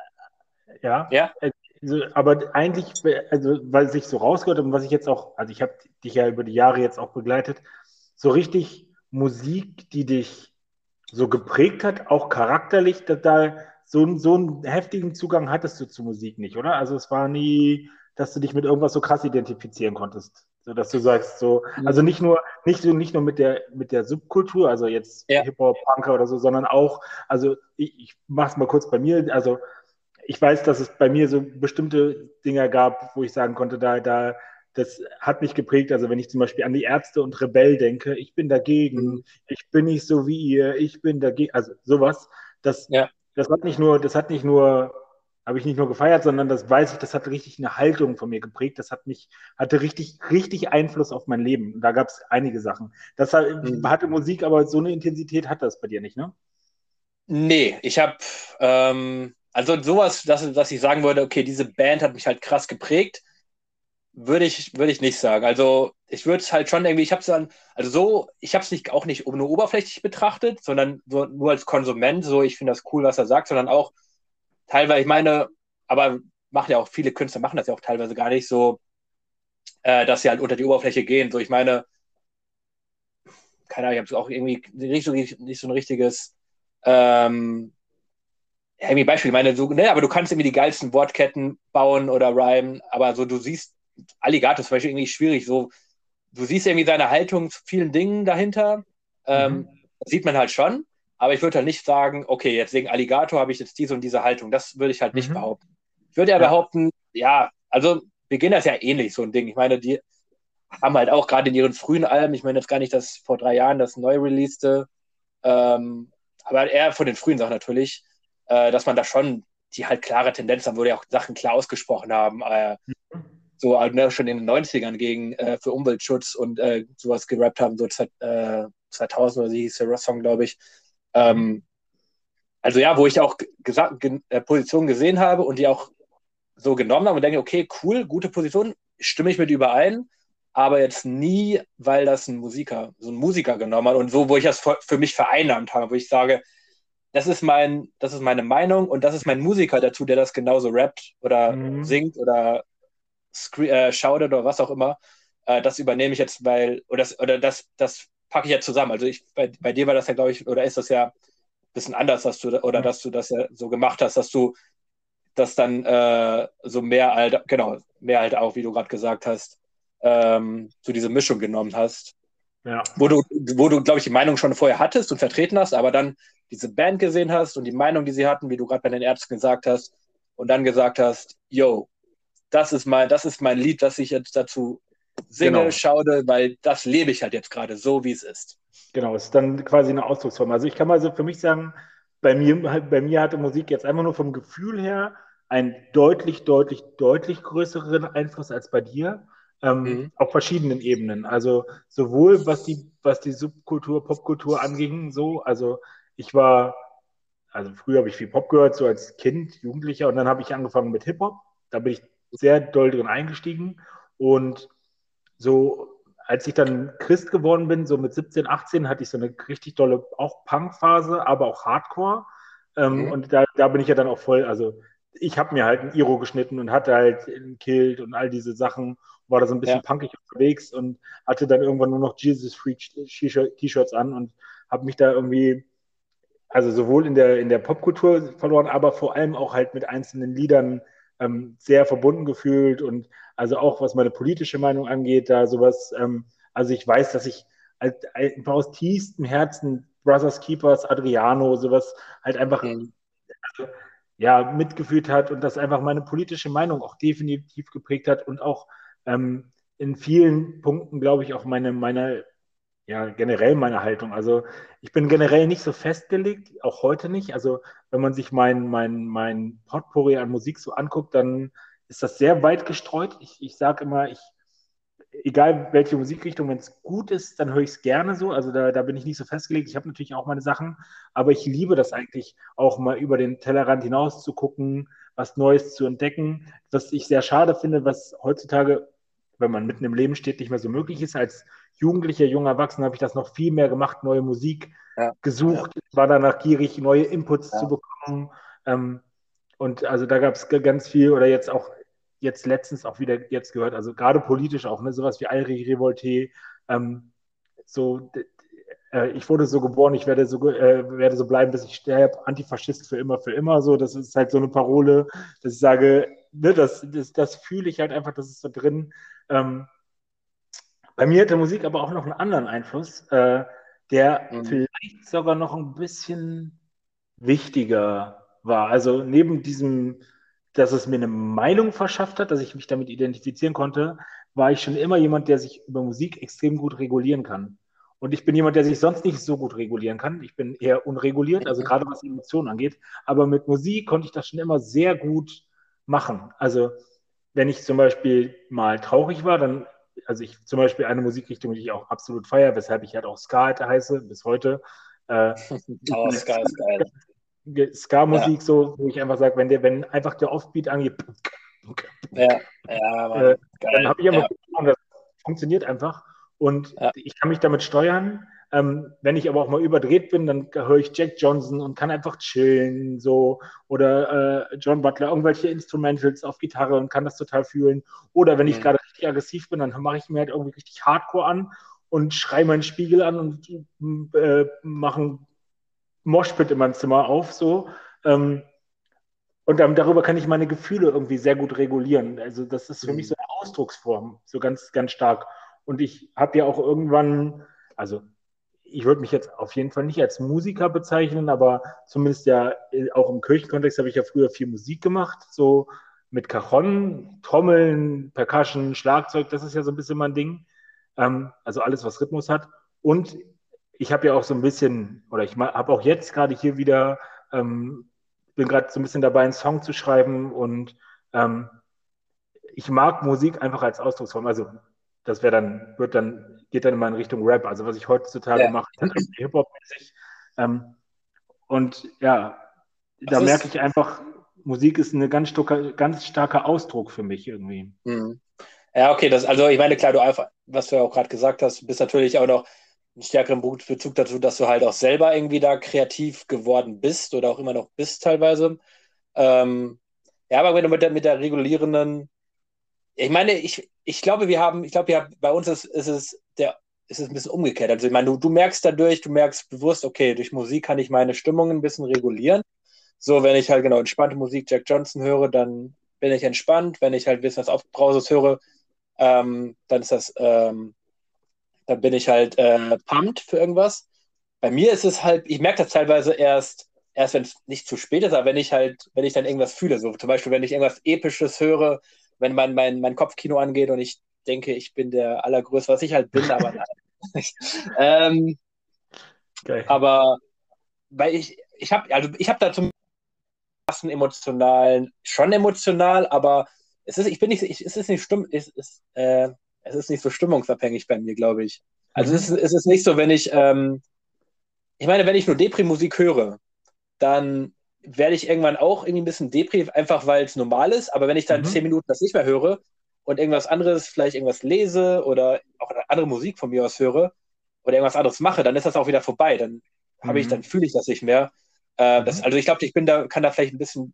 Ja. ja. Also, aber eigentlich, also weil sich so rausgehört und was ich jetzt auch, also ich habe dich ja über die Jahre jetzt auch begleitet, so richtig Musik, die dich so geprägt hat, auch charakterlich, dass da so, so einen heftigen Zugang hattest du zu Musik nicht, oder? Also es war nie, dass du dich mit irgendwas so krass identifizieren konntest. So dass du sagst, so, mhm. also nicht nur, nicht, nicht nur mit der, mit der Subkultur, also jetzt ja. Hip-Hop, Punker oder so, sondern auch, also ich, ich mach's mal kurz bei mir, also ich weiß, dass es bei mir so bestimmte Dinge gab, wo ich sagen konnte, da, da, das hat mich geprägt. Also wenn ich zum Beispiel an die Ärzte und Rebell denke, ich bin dagegen, mhm. ich bin nicht so wie ihr, ich bin dagegen, also sowas, das, ja. das hat nicht nur, das hat nicht nur, habe ich nicht nur gefeiert, sondern das weiß ich, das hat richtig eine Haltung von mir geprägt. Das hat mich, hatte richtig, richtig Einfluss auf mein Leben. Und da gab es einige Sachen. Das mhm. hatte Musik, aber so eine Intensität hat das bei dir nicht, ne? Nee, ich habe, ähm, also sowas, dass, dass ich sagen würde, okay, diese Band hat mich halt krass geprägt, würde ich, würde ich nicht sagen. Also ich würde es halt schon irgendwie, ich habe es dann, also so, ich habe es nicht auch nicht nur oberflächlich betrachtet, sondern so, nur als Konsument, so ich finde das cool, was er sagt, sondern auch teilweise, ich meine, aber machen ja auch viele Künstler machen das ja auch teilweise gar nicht so, äh, dass sie halt unter die Oberfläche gehen. So, ich meine, keine Ahnung, ich habe auch irgendwie nicht so, nicht so ein richtiges ähm, irgendwie Beispiel, ich meine, so, ne, aber du kannst irgendwie die geilsten Wortketten bauen oder rhymen, aber so, du siehst, Alligator zum Beispiel irgendwie schwierig, so, du siehst irgendwie seine Haltung zu vielen Dingen dahinter, ähm, mhm. sieht man halt schon, aber ich würde halt nicht sagen, okay, jetzt wegen Alligator habe ich jetzt diese und diese Haltung, das würde ich halt nicht mhm. behaupten. Ich würde ja, ja behaupten, ja, also Beginner ist ja ähnlich, so ein Ding, ich meine, die haben halt auch gerade in ihren frühen Alben, ich meine jetzt gar nicht das vor drei Jahren, das neu releaste, ähm, aber eher von den frühen Sachen natürlich, äh, dass man da schon die halt klare Tendenz haben, wo die auch Sachen klar ausgesprochen haben. Äh, so halt, ne, schon in den 90ern gegen äh, für Umweltschutz und äh, sowas gerappt haben, so 2000 äh, oder sie hieß der Song, glaube ich. Ähm, also ja, wo ich auch ge äh, Positionen gesehen habe und die auch so genommen habe und denke, okay, cool, gute Position, stimme ich mit überein, aber jetzt nie, weil das ein Musiker, so ein Musiker genommen hat und so, wo ich das für mich vereinnahmt habe, wo ich sage, das ist mein, das ist meine Meinung und das ist mein Musiker dazu, der das genauso rappt oder mhm. singt oder äh, shoutet oder was auch immer. Äh, das übernehme ich jetzt, weil, oder das, oder das, das packe ich ja zusammen. Also ich, bei, bei dir war das ja, glaube ich, oder ist das ja ein bisschen anders, dass du, oder mhm. dass du das ja so gemacht hast, dass du das dann äh, so mehr halt, genau, mehr halt auch, wie du gerade gesagt hast, ähm, so diese Mischung genommen hast. Ja. Wo du, wo du, glaube ich, die Meinung schon vorher hattest und vertreten hast, aber dann diese Band gesehen hast und die Meinung, die sie hatten, wie du gerade bei den Ärzten gesagt hast, und dann gesagt hast, yo, das ist mein, das ist mein Lied, das ich jetzt dazu singe, genau. schaude, weil das lebe ich halt jetzt gerade so, wie es ist. Genau, es ist dann quasi eine Ausdrucksform. Also ich kann mal so für mich sagen, bei mir, bei mir hatte Musik jetzt einfach nur vom Gefühl her einen deutlich, deutlich, deutlich größeren Einfluss als bei dir ähm, mhm. auf verschiedenen Ebenen. Also sowohl was die, was die Subkultur, Popkultur anging, so, also ich war, also früher habe ich viel Pop gehört, so als Kind, Jugendlicher, und dann habe ich angefangen mit Hip-Hop. Da bin ich sehr doll drin eingestiegen. Und so, als ich dann Christ geworden bin, so mit 17, 18, hatte ich so eine richtig dolle, auch Punk-Phase, aber auch Hardcore. Ähm, mhm. Und da, da bin ich ja dann auch voll, also ich habe mir halt ein Iro geschnitten und hatte halt ein Kilt und all diese Sachen war da so ein bisschen ja. punkig unterwegs und hatte dann irgendwann nur noch Jesus Freak T-Shirts an und habe mich da irgendwie, also sowohl in der, in der Popkultur verloren, aber vor allem auch halt mit einzelnen Liedern ähm, sehr verbunden gefühlt und also auch was meine politische Meinung angeht, da sowas, ähm, also ich weiß, dass ich halt einfach aus tiefstem Herzen Brothers Keepers, Adriano, sowas halt einfach mhm. also, ja, mitgefühlt hat und das einfach meine politische Meinung auch definitiv geprägt hat und auch ähm, in vielen Punkten, glaube ich, auch meine, meine, ja, generell meine Haltung. Also ich bin generell nicht so festgelegt, auch heute nicht. Also wenn man sich mein, mein, mein Potpourri an Musik so anguckt, dann ist das sehr weit gestreut. Ich, ich sage immer, ich, egal welche Musikrichtung, wenn es gut ist, dann höre ich es gerne so. Also da, da bin ich nicht so festgelegt. Ich habe natürlich auch meine Sachen, aber ich liebe das eigentlich auch mal über den Tellerrand hinaus zu gucken, was Neues zu entdecken. Was ich sehr schade finde, was heutzutage wenn man mitten im Leben steht, nicht mehr so möglich ist. Als Jugendlicher, junger Erwachsener habe ich das noch viel mehr gemacht, neue Musik ja. gesucht, war danach gierig, neue Inputs ja. zu bekommen. Ähm, und also da gab es ganz viel oder jetzt auch jetzt letztens auch wieder jetzt gehört, also gerade politisch auch, ne, sowas wie Alri Revolte, ähm, so äh, ich wurde so geboren, ich werde so, äh, werde so bleiben, bis ich sterbe, Antifaschist für immer, für immer, so, das ist halt so eine Parole, dass ich sage, ne, das, das, das fühle ich halt einfach, das ist so drin. Ähm, bei mir hatte Musik aber auch noch einen anderen Einfluss, äh, der mhm. vielleicht sogar noch ein bisschen wichtiger war. Also neben diesem dass es mir eine Meinung verschafft hat, dass ich mich damit identifizieren konnte, war ich schon immer jemand, der sich über Musik extrem gut regulieren kann. Und ich bin jemand, der sich sonst nicht so gut regulieren kann. Ich bin eher unreguliert, also gerade was Emotionen angeht. Aber mit Musik konnte ich das schon immer sehr gut machen. Also wenn ich zum Beispiel mal traurig war, dann, also ich zum Beispiel eine Musikrichtung, die ich auch absolut feiere, weshalb ich halt auch Ska heiße, bis heute. Äh, oh, Ska ist geil. Ska-Musik, ja. so, wo ich einfach sage, wenn der, wenn einfach der Offbeat angeht, ja, ja, äh, dann habe ich immer ja. das funktioniert einfach. Und ja. ich kann mich damit steuern. Ähm, wenn ich aber auch mal überdreht bin, dann höre ich Jack Johnson und kann einfach chillen, so oder äh, John Butler, irgendwelche Instrumentals auf Gitarre und kann das total fühlen. Oder wenn ich mhm. gerade richtig aggressiv bin, dann mache ich mir halt irgendwie richtig Hardcore an und schreie meinen Spiegel an und äh, mache einen Moshpit in meinem Zimmer auf, so. Ähm, und dann, darüber kann ich meine Gefühle irgendwie sehr gut regulieren. Also das ist für mhm. mich so eine Ausdrucksform, so ganz, ganz stark. Und ich habe ja auch irgendwann, also ich würde mich jetzt auf jeden Fall nicht als Musiker bezeichnen, aber zumindest ja äh, auch im Kirchenkontext habe ich ja früher viel Musik gemacht, so mit Cajon, Trommeln, Percussion, Schlagzeug, das ist ja so ein bisschen mein Ding. Ähm, also alles, was Rhythmus hat. Und ich habe ja auch so ein bisschen, oder ich habe auch jetzt gerade hier wieder, ähm, bin gerade so ein bisschen dabei, einen Song zu schreiben und ähm, ich mag Musik einfach als Ausdrucksform. Also das wäre dann, wird dann, geht dann immer in Richtung Rap. Also was ich heutzutage ja. mache, Hip-Hop-mäßig. Ähm, und ja, das da merke ich einfach, Musik ist ein ganz, ganz starker Ausdruck für mich irgendwie. Mhm. Ja, okay, das, also ich meine, klar, du einfach, was du ja auch gerade gesagt hast, bist natürlich auch noch einen stärkeren Bezug dazu, dass du halt auch selber irgendwie da kreativ geworden bist oder auch immer noch bist teilweise. Ähm, ja, aber wenn du mit der, mit der regulierenden ich meine, ich, ich glaube, wir haben, ich glaube, ja, bei uns ist, ist es der, ist es ein bisschen umgekehrt. Also ich meine, du, du merkst dadurch, du merkst bewusst, okay, durch Musik kann ich meine Stimmung ein bisschen regulieren. So, wenn ich halt genau entspannte Musik Jack Johnson höre, dann bin ich entspannt. Wenn ich halt ein bisschen was Aufbrauses höre, ähm, dann ist das, ähm, dann bin ich halt äh, pumped für irgendwas. Bei mir ist es halt, ich merke das teilweise erst, erst wenn es nicht zu spät ist, aber wenn ich halt, wenn ich dann irgendwas fühle, so zum Beispiel, wenn ich irgendwas Episches höre, wenn man mein, mein Kopfkino angeht und ich denke, ich bin der Allergrößte, was ich halt bin, aber nein. ähm, okay. Aber weil ich, ich habe also ich habe da zum emotionalen, schon emotional, aber es ist, ich bin nicht, ich, es ist nicht stumm, es ist, äh, es ist nicht so stimmungsabhängig bei mir, glaube ich. Also mhm. es, ist, es ist nicht so, wenn ich, ähm, ich meine, wenn ich nur Depri-Musik höre, dann werde ich irgendwann auch irgendwie ein bisschen depriv, einfach weil es normal ist. Aber wenn ich dann mhm. zehn Minuten das nicht mehr höre und irgendwas anderes, vielleicht irgendwas lese oder auch andere Musik von mir aus höre oder irgendwas anderes mache, dann ist das auch wieder vorbei. Dann mhm. ich, dann fühle ich das nicht mehr. Äh, mhm. das, also ich glaube, ich bin da, kann da vielleicht ein bisschen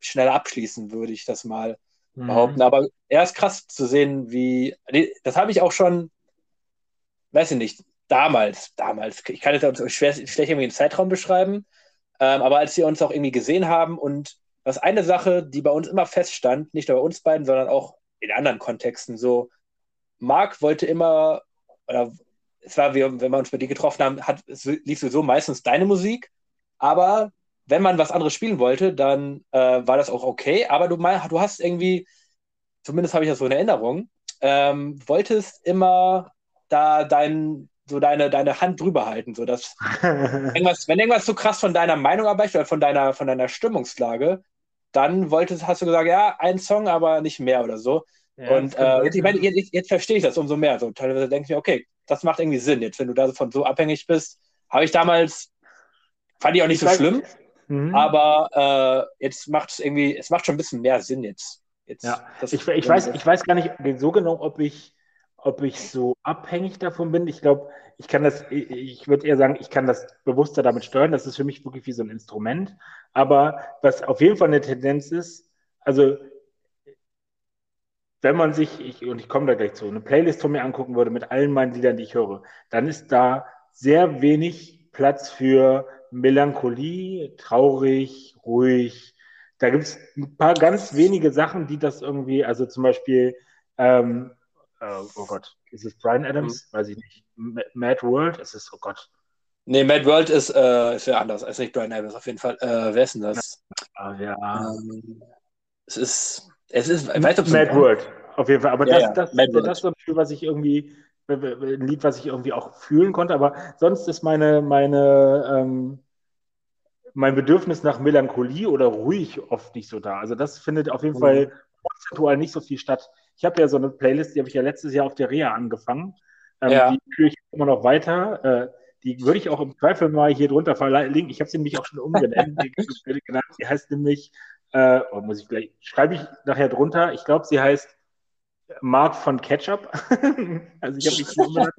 schneller abschließen, würde ich das mal mhm. behaupten. Aber er ist krass zu sehen, wie. Das habe ich auch schon, weiß ich nicht, damals, damals, ich kann jetzt schwer, schlecht irgendwie einen Zeitraum beschreiben, ähm, aber als wir uns auch irgendwie gesehen haben und was eine Sache, die bei uns immer feststand, nicht nur bei uns beiden, sondern auch in anderen Kontexten, so, Marc wollte immer, oder es war, wie, wenn wir uns bei dir getroffen haben, hat, es lief sowieso meistens deine Musik, aber wenn man was anderes spielen wollte, dann äh, war das auch okay, aber du, du hast irgendwie, zumindest habe ich das so in Erinnerung, ähm, wolltest immer da dein, so deine, deine Hand drüber halten, so dass irgendwas, wenn irgendwas so krass von deiner Meinung abweicht oder von deiner, von deiner Stimmungslage, dann wolltest, hast du gesagt, ja, ein Song, aber nicht mehr oder so. Ja, und äh, jetzt, ich meine, jetzt, jetzt, verstehe ich das umso mehr. So, teilweise denke ich mir, okay, das macht irgendwie Sinn. Jetzt, wenn du davon so abhängig bist, habe ich damals, fand ich auch nicht so schlimm, mhm. aber äh, jetzt macht es irgendwie, es macht schon ein bisschen mehr Sinn jetzt. jetzt ja, ich, ich, weiß, ich weiß gar nicht so genau, ob ich ob ich so abhängig davon bin. Ich glaube, ich kann das, ich würde eher sagen, ich kann das bewusster damit steuern. Das ist für mich wirklich wie so ein Instrument. Aber was auf jeden Fall eine Tendenz ist, also wenn man sich, ich, und ich komme da gleich zu, eine Playlist von mir angucken würde mit allen meinen Liedern, die ich höre, dann ist da sehr wenig Platz für Melancholie, traurig, ruhig. Da gibt es ein paar ganz wenige Sachen, die das irgendwie, also zum Beispiel ähm, äh, oh Gott, ist es Brian Adams? Mhm. Weiß ich nicht. Mad World? Ist es, oh Gott. Nee, Mad World ist, äh, ist ja anders. Ist nicht Brian Adams auf jeden Fall. Äh, wer ist denn das? Ah, ja. Ähm, es ist, es ist, weißt du, Mad World, auf jeden Fall. Aber ja, das, ja. das, das, das ist so ein Spiel, was ich irgendwie, ein Lied, was ich irgendwie auch fühlen konnte. Aber sonst ist meine, meine, ähm, mein Bedürfnis nach Melancholie oder ruhig oft nicht so da. Also das findet auf jeden mhm. Fall prozentual nicht so viel statt. Ich habe ja so eine Playlist, die habe ich ja letztes Jahr auf der Reha angefangen. Ähm, ja. Die führe ich immer noch weiter. Äh, die würde ich auch im Zweifel mal hier drunter verlinken. Ich habe sie nämlich auch schon umgenannt. die heißt nämlich, äh, oh, muss ich gleich, schreibe ich nachher drunter. Ich glaube, sie heißt Mark von Ketchup. also ich habe mich umbenannt.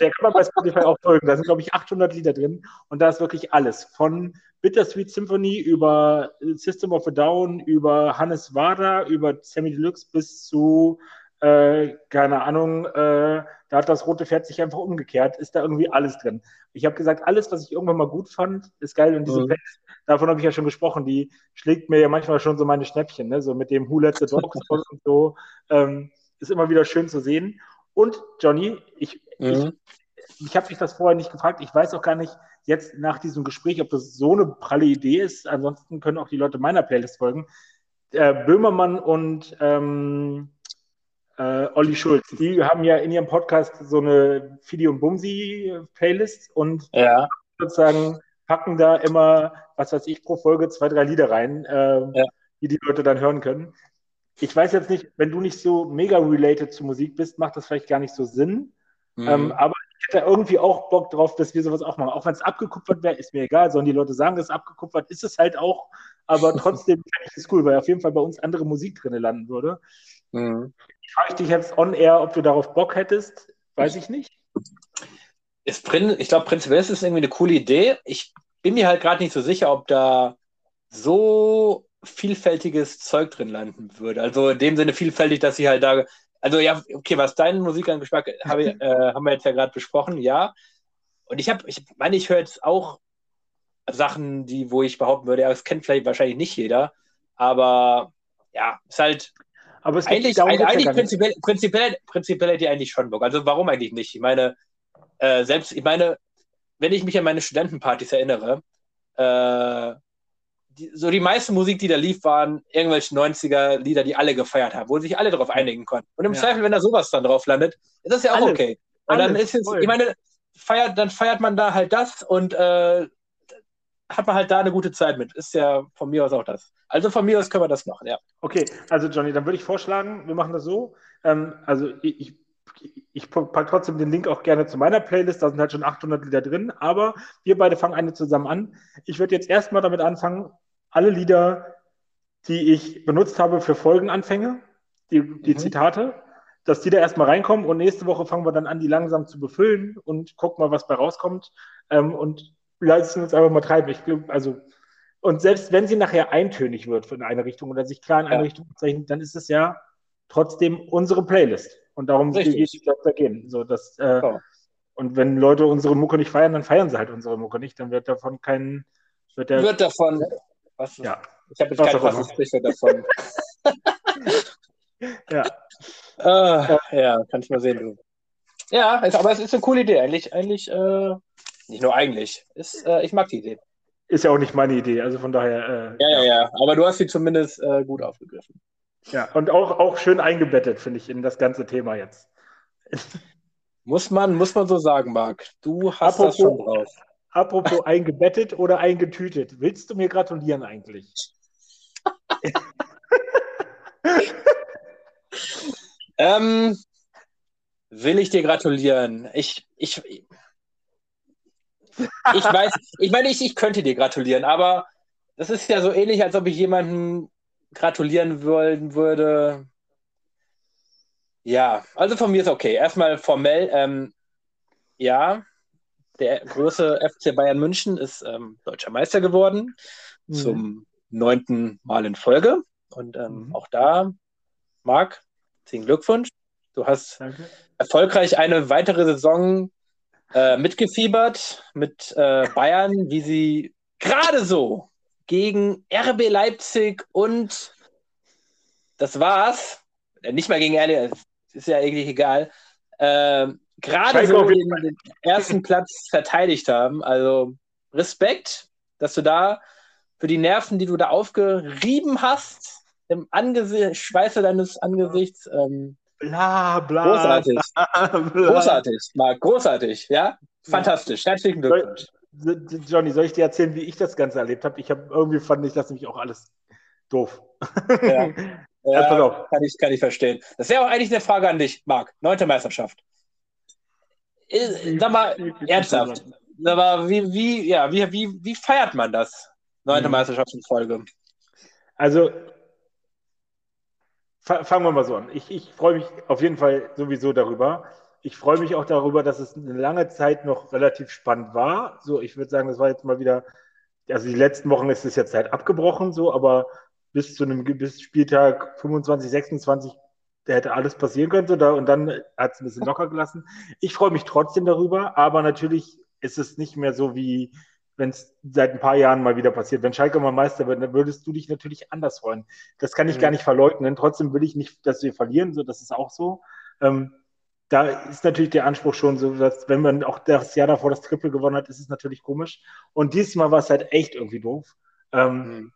Der kann man bei Spotify auch folgen. Da sind, glaube ich, 800 Lieder drin. Und da ist wirklich alles. Von Bittersweet Symphony über System of a Down, über Hannes Wader, über Sammy Deluxe bis zu äh, keine Ahnung, äh, da hat das rote Pferd sich einfach umgekehrt, ist da irgendwie alles drin. Ich habe gesagt, alles, was ich irgendwann mal gut fand, ist geil und diese mhm. Fans, davon habe ich ja schon gesprochen, die schlägt mir ja manchmal schon so meine Schnäppchen, ne? so mit dem Who Let the Dogs und so, ähm, ist immer wieder schön zu sehen. Und Johnny, ich, mhm. ich, ich habe mich das vorher nicht gefragt, ich weiß auch gar nicht, jetzt nach diesem Gespräch, ob das so eine pralle Idee ist. Ansonsten können auch die Leute meiner Playlist folgen. Äh, Böhmermann und ähm, äh, Olli Schulz, die haben ja in ihrem Podcast so eine Fidi und Bumsi-Playlist und ja. sozusagen packen da immer, was weiß ich, pro Folge zwei, drei Lieder rein, äh, ja. die die Leute dann hören können. Ich weiß jetzt nicht, wenn du nicht so mega related zu Musik bist, macht das vielleicht gar nicht so Sinn. Mhm. Ähm, aber ich hätte irgendwie auch Bock drauf, dass wir sowas auch machen. Auch wenn es abgekupfert wäre, ist mir egal. Sollen die Leute sagen, es abgekupfert ist es halt auch. Aber trotzdem finde ich es cool, weil auf jeden Fall bei uns andere Musik drin landen würde. Mhm. Ich frage dich jetzt on air, ob du darauf Bock hättest. Weiß ich nicht. Ist, ich glaube, prinzipiell ist es irgendwie eine coole Idee. Ich bin mir halt gerade nicht so sicher, ob da so vielfältiges Zeug drin landen würde. Also in dem Sinne vielfältig, dass sie halt da. Also ja, okay, was deinen Musikangeschmack hab ich, äh, haben wir jetzt ja gerade besprochen, ja. Und ich habe, ich meine, ich höre jetzt auch Sachen, die, wo ich behaupten würde, ja, das kennt vielleicht wahrscheinlich nicht jeder, aber ja, ist halt aber es eigentlich, eigentlich prinzipiell, prinzipiell, prinzipiell hätte ich eigentlich schon Bock. Also warum eigentlich nicht? Ich meine, äh, selbst, ich meine, wenn ich mich an meine Studentenpartys erinnere, äh, die, so die meiste Musik, die da lief, waren irgendwelche 90er-Lieder, die alle gefeiert haben, wo sich alle darauf einigen konnten. Und im ja. Zweifel, wenn da sowas dann drauf landet, ist das ja auch Alles. okay. Und dann ist jetzt, ich meine, feiert, dann feiert man da halt das und äh, hat man halt da eine gute Zeit mit. Ist ja von mir aus auch das. Also von mir aus können wir das machen, ja. Okay, also Johnny, dann würde ich vorschlagen, wir machen das so. Ähm, also ich, ich, ich packe trotzdem den Link auch gerne zu meiner Playlist, da sind halt schon 800 Lieder drin, aber wir beide fangen eine zusammen an. Ich würde jetzt erstmal damit anfangen, alle Lieder, die ich benutzt habe für Folgenanfänge, die, die mhm. Zitate, dass die da erstmal reinkommen und nächste Woche fangen wir dann an, die langsam zu befüllen und gucken mal, was bei rauskommt. Ähm, und lassen uns einfach mal treiben. Ich glaube, also, und selbst wenn sie nachher eintönig wird in eine Richtung oder sich klar in eine ja. Richtung bezeichnet, dann ist es ja trotzdem unsere Playlist. Und darum geht es da gehen. So, dass, äh, oh. Und wenn Leute unsere Mucke nicht feiern, dann feiern sie halt unsere Mucke nicht. Dann wird davon kein. Wird, der, wird davon. Was, ja. Ich habe jetzt kein passendes Sprichwort davon. ja. Uh, ja, kann ich mal sehen. Du. Ja, aber es ist eine coole Idee. Eigentlich, eigentlich äh, nicht nur eigentlich. Ist, äh, ich mag die Idee. Ist ja auch nicht meine Idee, also von daher. Äh, ja, ja, ja. Aber du hast sie zumindest äh, gut aufgegriffen. Ja, und auch, auch schön eingebettet, finde ich, in das ganze Thema jetzt. Muss man, muss man so sagen, Marc. Du hast apropos, das schon drauf. Apropos eingebettet oder eingetütet. Willst du mir gratulieren eigentlich? ähm, will ich dir gratulieren? Ich, ich, ich weiß, ich meine, ich, ich könnte dir gratulieren, aber das ist ja so ähnlich, als ob ich jemanden gratulieren wollen würde. Ja, also von mir ist okay. Erstmal formell, ähm, ja, der große FC Bayern München ist ähm, deutscher Meister geworden mhm. zum neunten Mal in Folge. Und ähm, mhm. auch da, Marc, herzlichen Glückwunsch. Du hast Danke. erfolgreich eine weitere Saison äh, mitgefiebert mit äh, Bayern, wie sie gerade so gegen RB Leipzig und das war's. Äh, nicht mal gegen RB, ist ja eigentlich egal. Äh, gerade so den, den ersten Platz verteidigt haben. Also Respekt, dass du da für die Nerven, die du da aufgerieben hast, im Angesicht, Schweiße deines Angesichts. Ähm, Bla, bla. Großartig. bla, bla. großartig, Marc, großartig, ja? Fantastisch. Herzlichen Glückwunsch. Johnny, soll ich dir erzählen, wie ich das Ganze erlebt habe? Ich habe irgendwie fand ich das nämlich auch alles doof. Ja. Ja, pass Ja, auf. kann ich, kann ich verstehen. Das wäre auch eigentlich eine Frage an dich, Marc. Neunte Meisterschaft. Äh, Sag mal, ernsthaft. Aber wie, wie, ja, wie, wie, wie feiert man das? Neunte Mhm. Meisterschaft in Folge. Also, fa- fangen wir mal so an. Ich, ich freue mich auf jeden Fall sowieso darüber. Ich freue mich auch darüber, dass es eine lange Zeit noch relativ spannend war. So, ich würde sagen, das war jetzt mal wieder, also die letzten Wochen ist es jetzt halt abgebrochen, so, aber bis zu einem bis Spieltag 25, 26, da hätte alles passieren können, so, da, und dann hat es ein bisschen locker gelassen. Ich freue mich trotzdem darüber, aber natürlich ist es nicht mehr so wie wenn es seit ein paar Jahren mal wieder passiert. Wenn Schalke mal Meister wird, dann würdest du dich natürlich anders freuen. Das kann ich Mhm. gar nicht verleugnen. Trotzdem will ich nicht, dass wir verlieren, so das ist auch so. Ähm, da ist natürlich der Anspruch schon so, dass wenn man auch das Jahr davor das Triple gewonnen hat, ist es natürlich komisch. Und diesmal war es halt echt irgendwie doof. Ähm, Mhm.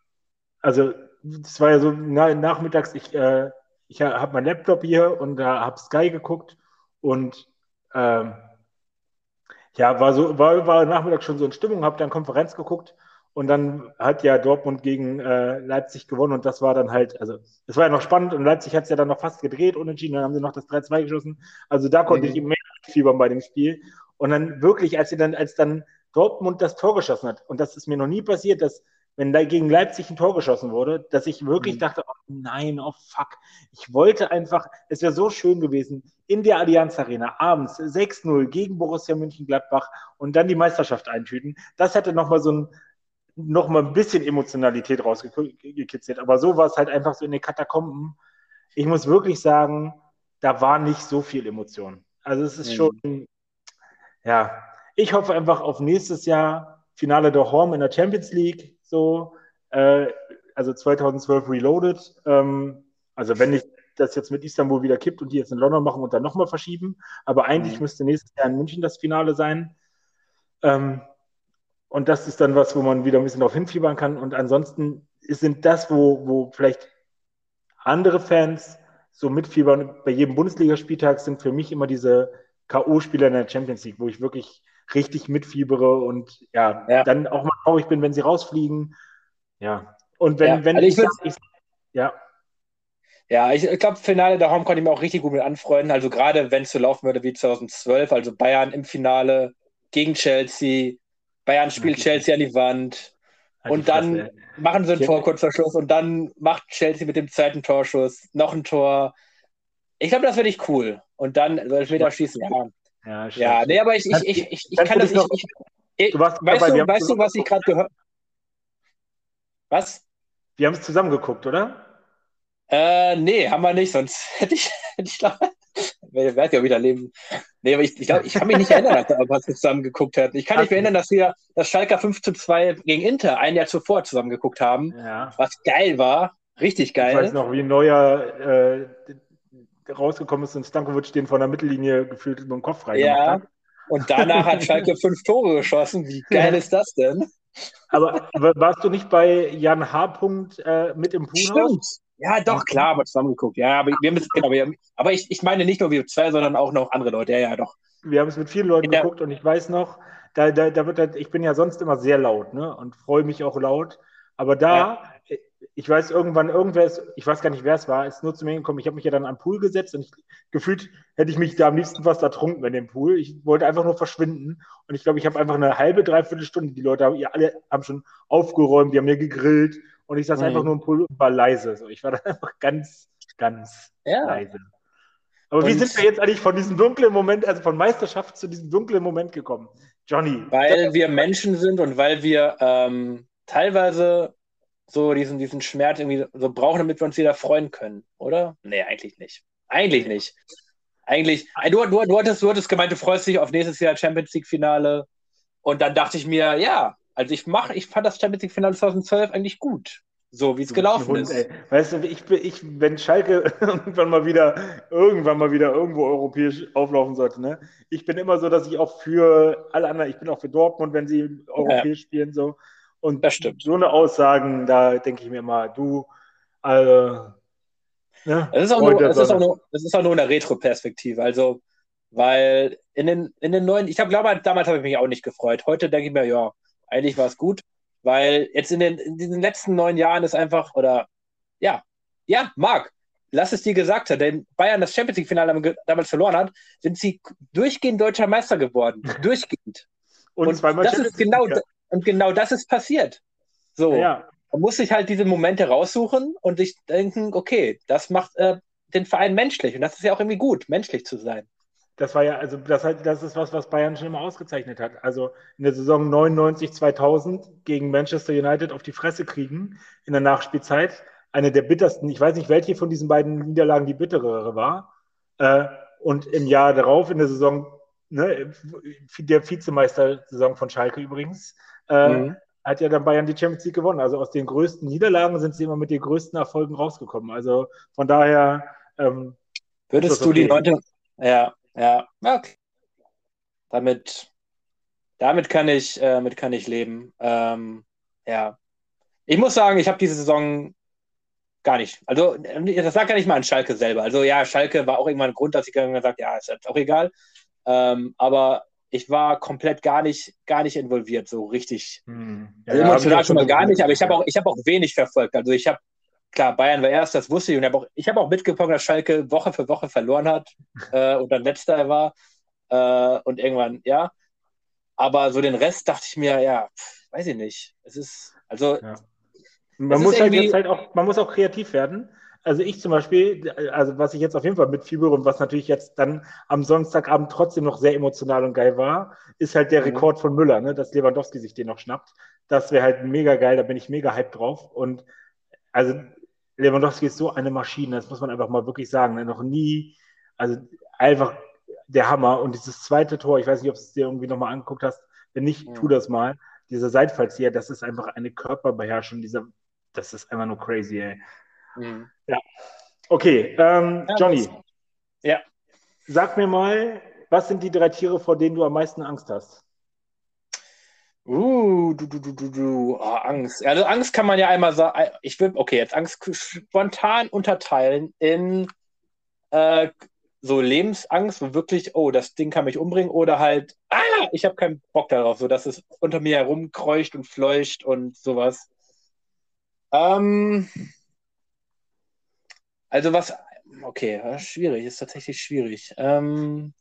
also es war ja so na, nachmittags, ich, äh, ich habe meinen Laptop hier und da habe Sky geguckt und ähm, ja, war so, war, war Nachmittag schon so in Stimmung, habe dann Konferenz geguckt und dann hat ja Dortmund gegen äh, Leipzig gewonnen und das war dann halt, also es war ja noch spannend und Leipzig hat es ja dann noch fast gedreht, unentschieden, dann haben sie noch das 3-2 geschossen. Also da konnte Mhm. ich mehr fiebern bei dem Spiel. Und dann wirklich, als sie dann, als dann Dortmund das Tor geschossen hat, und das ist mir noch nie passiert, dass wenn da gegen Leipzig ein Tor geschossen wurde, dass ich wirklich Mhm. dachte, oh nein, oh fuck. Ich wollte einfach, es wäre so schön gewesen, in der Allianz Arena abends 6-0 gegen Borussia Mönchengladbach und dann die Meisterschaft eintüten. Das hätte nochmal so ein, noch mal ein bisschen Emotionalität rausgekitzelt. Aber so war es halt einfach so in den Katakomben. Ich muss wirklich sagen, da war nicht so viel Emotion. Also es ist Mhm. schon, ja, ich hoffe einfach auf nächstes Jahr Finale der Horm in der Champions League, so, äh, also 2012 Reloaded. Ähm, also wenn nicht das jetzt mit Istanbul wieder kippt und die jetzt in London machen und dann nochmal verschieben, aber eigentlich Mhm. müsste nächstes Jahr in München das Finale sein. Ähm, und das ist dann was, wo man wieder ein bisschen darauf hinfiebern kann. Und ansonsten sind das, wo, wo vielleicht andere Fans so mitfiebern bei jedem Bundesligaspieltag, sind für mich immer diese K.O.-Spieler in der Champions League, wo ich wirklich richtig mitfiebere und ja, Ja. dann auch mal traurig bin, wenn sie rausfliegen. Ja. Und wenn, Ja, wenn also ich ich, würd- ich, ja, Ja, ich, ich glaube, Finale der Home konnte ich mir auch richtig gut mit anfreunden. Also gerade wenn es so laufen würde wie 2012, also Bayern im Finale gegen Chelsea, Bayern spielt Ja, Chelsea an die Wand, halt Und die dann- ey. machen sie einen Ja. Tor kurz vor Schluss und dann macht Chelsea mit dem zweiten Torschuss noch ein Tor. Ich glaube, das finde ich cool. Und dann so Elfmeter schießen, ja. Ja, Ja, nee, aber ich, ich, ich, ich, ich kann das nicht. Ich, ich, Du warst weißt dabei, du, weißt du, was ich gerade gehört Was? Wir haben es zusammen geguckt, oder? Äh, nee, haben wir nicht, sonst hätte ich, hätte ich glaube, wer weiß ja wieder leben. Nee, aber ich, ich glaube, ich kann mich nicht erinnern, dass wir zusammen geguckt hätten. Ich kann nicht mehr erinnern, dass wir das Schalker 5 zu 2 gegen Inter ein Jahr zuvor zusammen geguckt haben, Ja. was geil war. Richtig Ich weiß geil. noch, wie Neuer äh, rausgekommen ist und Stankovic den von der Mittellinie gefühlt mit dem Kopf reingemacht Ja. hat. Und danach hat Schalke fünf Tore geschossen. Wie geil ist das denn? Aber wa- warst du nicht bei Jan H. Punkt, äh, mit im Poolhaus? Ja, doch, klar, haben wir zusammen geguckt. Ja, aber wir müssen, genau, wir, aber ich, ich meine nicht nur wir zwei, sondern auch noch andere Leute. Ja, ja, doch. Wir haben es mit vielen Leuten der- geguckt und ich weiß noch, da, da, da wird halt, ich bin ja sonst immer sehr laut, ne? Und freue mich auch laut. Aber da, ich weiß irgendwann, irgendwer ist, ich weiß gar nicht, wer es war, ist nur zu mir gekommen. Ich habe mich ja dann am Pool gesetzt und ich, gefühlt hätte ich mich da am liebsten fast ertrunken in dem Pool. Ich wollte einfach nur verschwinden. Und ich glaube, ich habe einfach eine halbe, dreiviertel Stunde, die Leute haben, ja, alle haben schon aufgeräumt, die haben mir gegrillt und ich saß Mhm. einfach nur im Pool und war leise. So, ich war dann einfach ganz, ganz Ja. leise. Aber wie Und- sind wir jetzt eigentlich von diesem dunklen Moment, also von Meisterschaft zu diesem dunklen Moment gekommen? Johnny. Weil wir Menschen sind und weil wir ähm, teilweise so diesen, diesen Schmerz irgendwie so brauchen, damit wir uns wieder freuen können, oder? Nee, eigentlich nicht. Eigentlich nicht. Eigentlich, du, du, du, hattest, du hattest gemeint, du freust dich auf nächstes Jahr Champions League-Finale. Und dann dachte ich mir, ja, also ich mach, ich fand das Champions League-Finale 2012 eigentlich gut. So wie es gelaufen Hund, ist. ey. Weißt du, ich, bin- ich, wenn Schalke irgendwann mal wieder, irgendwann mal wieder irgendwo europäisch auflaufen sollte, ne? Ich bin immer so, dass ich auch für alle anderen, ich bin auch für Dortmund, wenn sie europäisch spielen, so. Und Das stimmt. so eine Aussagen, da denke ich mir immer, du, Also, ne? es, ist auch nur, es, ist auch nur, es ist auch nur eine Retro-Perspektive. Also, weil in den, in den neuen, ich habe glaube, damals habe ich mich auch nicht gefreut. Heute denke ich mir, ja, eigentlich war es gut, weil jetzt in, den, in diesen letzten neun Jahren ist einfach, oder ja, ja, Marc, lass es dir gesagt haben, denn Bayern das Champions League-Finale damals verloren hat, sind sie durchgehend deutscher Meister geworden. durchgehend. Und, und das ist genau, und genau das ist passiert. So. Ja. Man muss sich halt diese Momente raussuchen und sich denken, okay, das macht äh, den Verein menschlich. Und das ist ja auch irgendwie gut, menschlich zu sein. Das war ja, also das, das ist was, was Bayern schon immer ausgezeichnet hat. Also in der Saison 99, 2000 gegen Manchester United auf die Fresse kriegen in der Nachspielzeit. Eine der bittersten, ich weiß nicht, welche von diesen beiden Niederlagen die bittere war. Äh, und im Jahr darauf, in der Saison, ne, der Vizemeister-Saison von Schalke übrigens, äh, mhm. hat ja dann Bayern die Champions League gewonnen. Also aus den größten Niederlagen sind sie immer mit den größten Erfolgen rausgekommen. Also von daher. Ähm, Würdest du okay. die Leute, ja, ja, okay. Damit, damit kann ich, äh, mit kann ich leben. Ähm, ja. Ich muss sagen, ich habe diese Saison gar nicht. Also, das lag gar nicht mal an Schalke selber. Also, ja, Schalke war auch irgendwann ein Grund, dass ich gesagt habe, ja, ist jetzt auch egal. Ähm, aber ich war komplett gar nicht, gar nicht involviert, so richtig. Hm. Ja, also emotional schon mal gar nicht, aber ich habe auch, hab auch wenig verfolgt. Also ich habe klar, Bayern war erst, das wusste ich. Und ich habe auch, hab auch mitbekommen, dass Schalke Woche für Woche verloren hat äh, und dann letzter war. Äh, und irgendwann, ja. Aber so den Rest dachte ich mir, ja, weiß ich nicht. Es ist, also. Ja. Man muss halt jetzt halt auch, man muss auch kreativ werden. Also ich zum Beispiel, also was ich jetzt auf jeden Fall mitfiebere und was natürlich jetzt dann am Sonntagabend trotzdem noch sehr emotional und geil war, ist halt der mhm. Rekord von Müller, ne, dass Lewandowski sich den noch schnappt. Das wäre halt mega geil, da bin ich mega hyped drauf. Und also Lewandowski ist so eine Maschine, das muss man einfach mal wirklich sagen. Ne? Noch nie, also einfach der Hammer. Und dieses zweite Tor, ich weiß nicht, ob du es dir irgendwie nochmal angeguckt hast. Wenn nicht, ja. tu das mal. Dieser Seitfallzieher, das ist einfach eine Körperbeherrschung. Dieser, das ist einfach nur crazy, ey. Mhm. Ja. Okay, ähm, Johnny. Ja. Sag mir mal, was sind die drei Tiere, vor denen du am meisten Angst hast? Uh, du, du, du, du, du. Oh, Angst. Also Angst kann man ja einmal sagen, ich will, okay, jetzt Angst spontan unterteilen in äh, so Lebensangst, wo wirklich, oh, das Ding kann mich umbringen, oder halt, ah, ich habe keinen Bock darauf, so dass es unter mir herumkreucht und fleucht und sowas. Ähm, also was, okay, schwierig, ist tatsächlich schwierig. Ähm,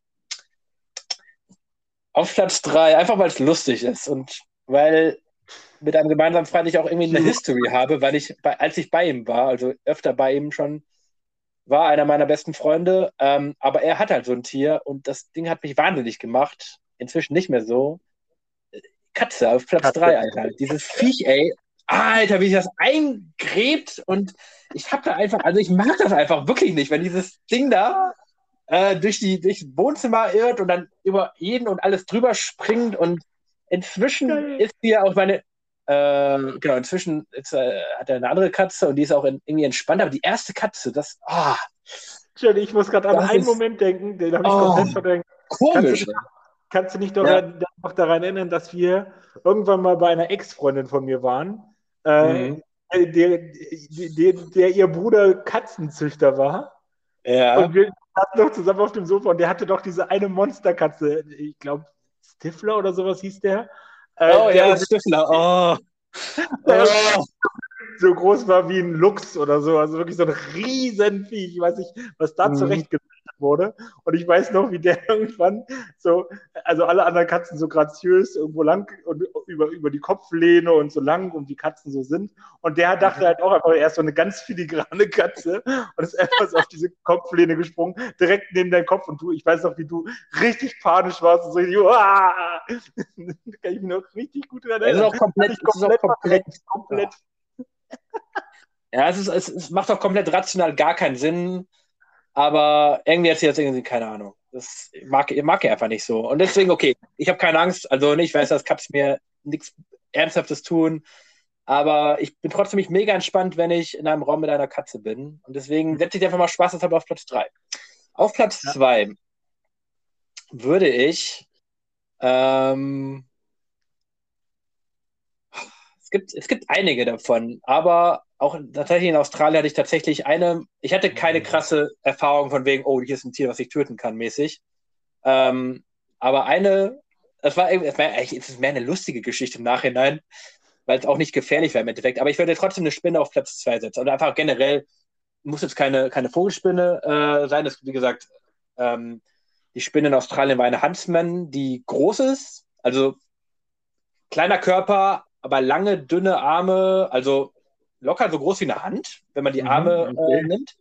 auf Platz 3, einfach weil es lustig ist und weil mit einem gemeinsamen Freund ich auch irgendwie eine History habe, weil ich, bei, als ich bei ihm war, also öfter bei ihm schon, war einer meiner besten Freunde, ähm, aber er hat halt so ein Tier und das Ding hat mich wahnsinnig gemacht. Inzwischen nicht mehr so. Katze auf Platz 3, Alter. Dieses Viech, ey. Alter, wie sich das eingräbt und ich hab da einfach, also ich mag das einfach wirklich nicht, wenn dieses Ding da äh, durch, die, durch das Wohnzimmer irrt und dann über jeden und alles drüber springt. Und inzwischen Geil. ist ja auch meine, äh, genau, inzwischen ist, äh, hat er eine andere Katze und die ist auch in, irgendwie entspannt. Aber die erste Katze, das, ah. Oh, ich muss gerade an einen ist, Moment denken, den habe ich oh, komplett verdrängt. Komisch. Kannst du, kannst du dich noch, ja. daran, noch daran erinnern, dass wir irgendwann mal bei einer Ex-Freundin von mir waren, äh, mhm. der, der, der, der, ihr Bruder Katzenzüchter war? Ja. Und wir saßen noch zusammen auf dem Sofa und der hatte doch diese eine Monsterkatze. Ich glaube, Stifler oder sowas hieß der. Äh, oh ja, Stifler. Oh. oh. So groß war wie ein Luchs oder so. Also wirklich so ein Riesenviech. Ich weiß nicht, was da mhm. zurechtgesetzt wurde. Und ich weiß noch, wie der irgendwann so, also alle anderen Katzen so graziös irgendwo lang und über, über die Kopflehne und so lang um die Katzen so sind. Und der dachte halt auch einfach, er ist so eine ganz filigrane Katze und ist so auf diese Kopflehne gesprungen, direkt neben deinen Kopf. Und du, ich weiß noch, wie du richtig panisch warst und so, Uah! kann ich mich noch richtig gut erinnern. Es ist auch komplett, komplett, ist auch komplett, komplett. Ja, es, ist, es, es macht auch komplett rational gar keinen Sinn aber irgendwie hat sie jetzt irgendwie keine Ahnung. Das mag, mag ich einfach nicht so. Und deswegen, okay, ich habe keine Angst. Also ich weiß, das kann mir nichts Ernsthaftes tun. Aber ich bin trotzdem nicht mega entspannt, wenn ich in einem Raum mit einer Katze bin. Und deswegen setze ich einfach mal Spaß deshalb auf Platz 3. Auf Platz 2 ja. würde ich ähm, es gibt, es gibt einige davon, aber auch tatsächlich in Australien hatte ich tatsächlich eine, ich hatte keine krasse Erfahrung von wegen, oh, hier ist ein Tier, was ich töten kann, mäßig. Ähm, aber eine, das war, es war es ist mehr eine lustige Geschichte im Nachhinein, weil es auch nicht gefährlich war im Endeffekt. Aber ich würde trotzdem eine Spinne auf Platz 2 setzen. Oder einfach generell, muss jetzt keine, keine Vogelspinne äh, sein. Das, wie gesagt, ähm, die Spinne in Australien war eine Huntsman, die groß ist, also kleiner Körper, aber lange, dünne Arme, also locker so groß wie eine Hand, wenn man die mhm, Arme okay. äh, nimmt.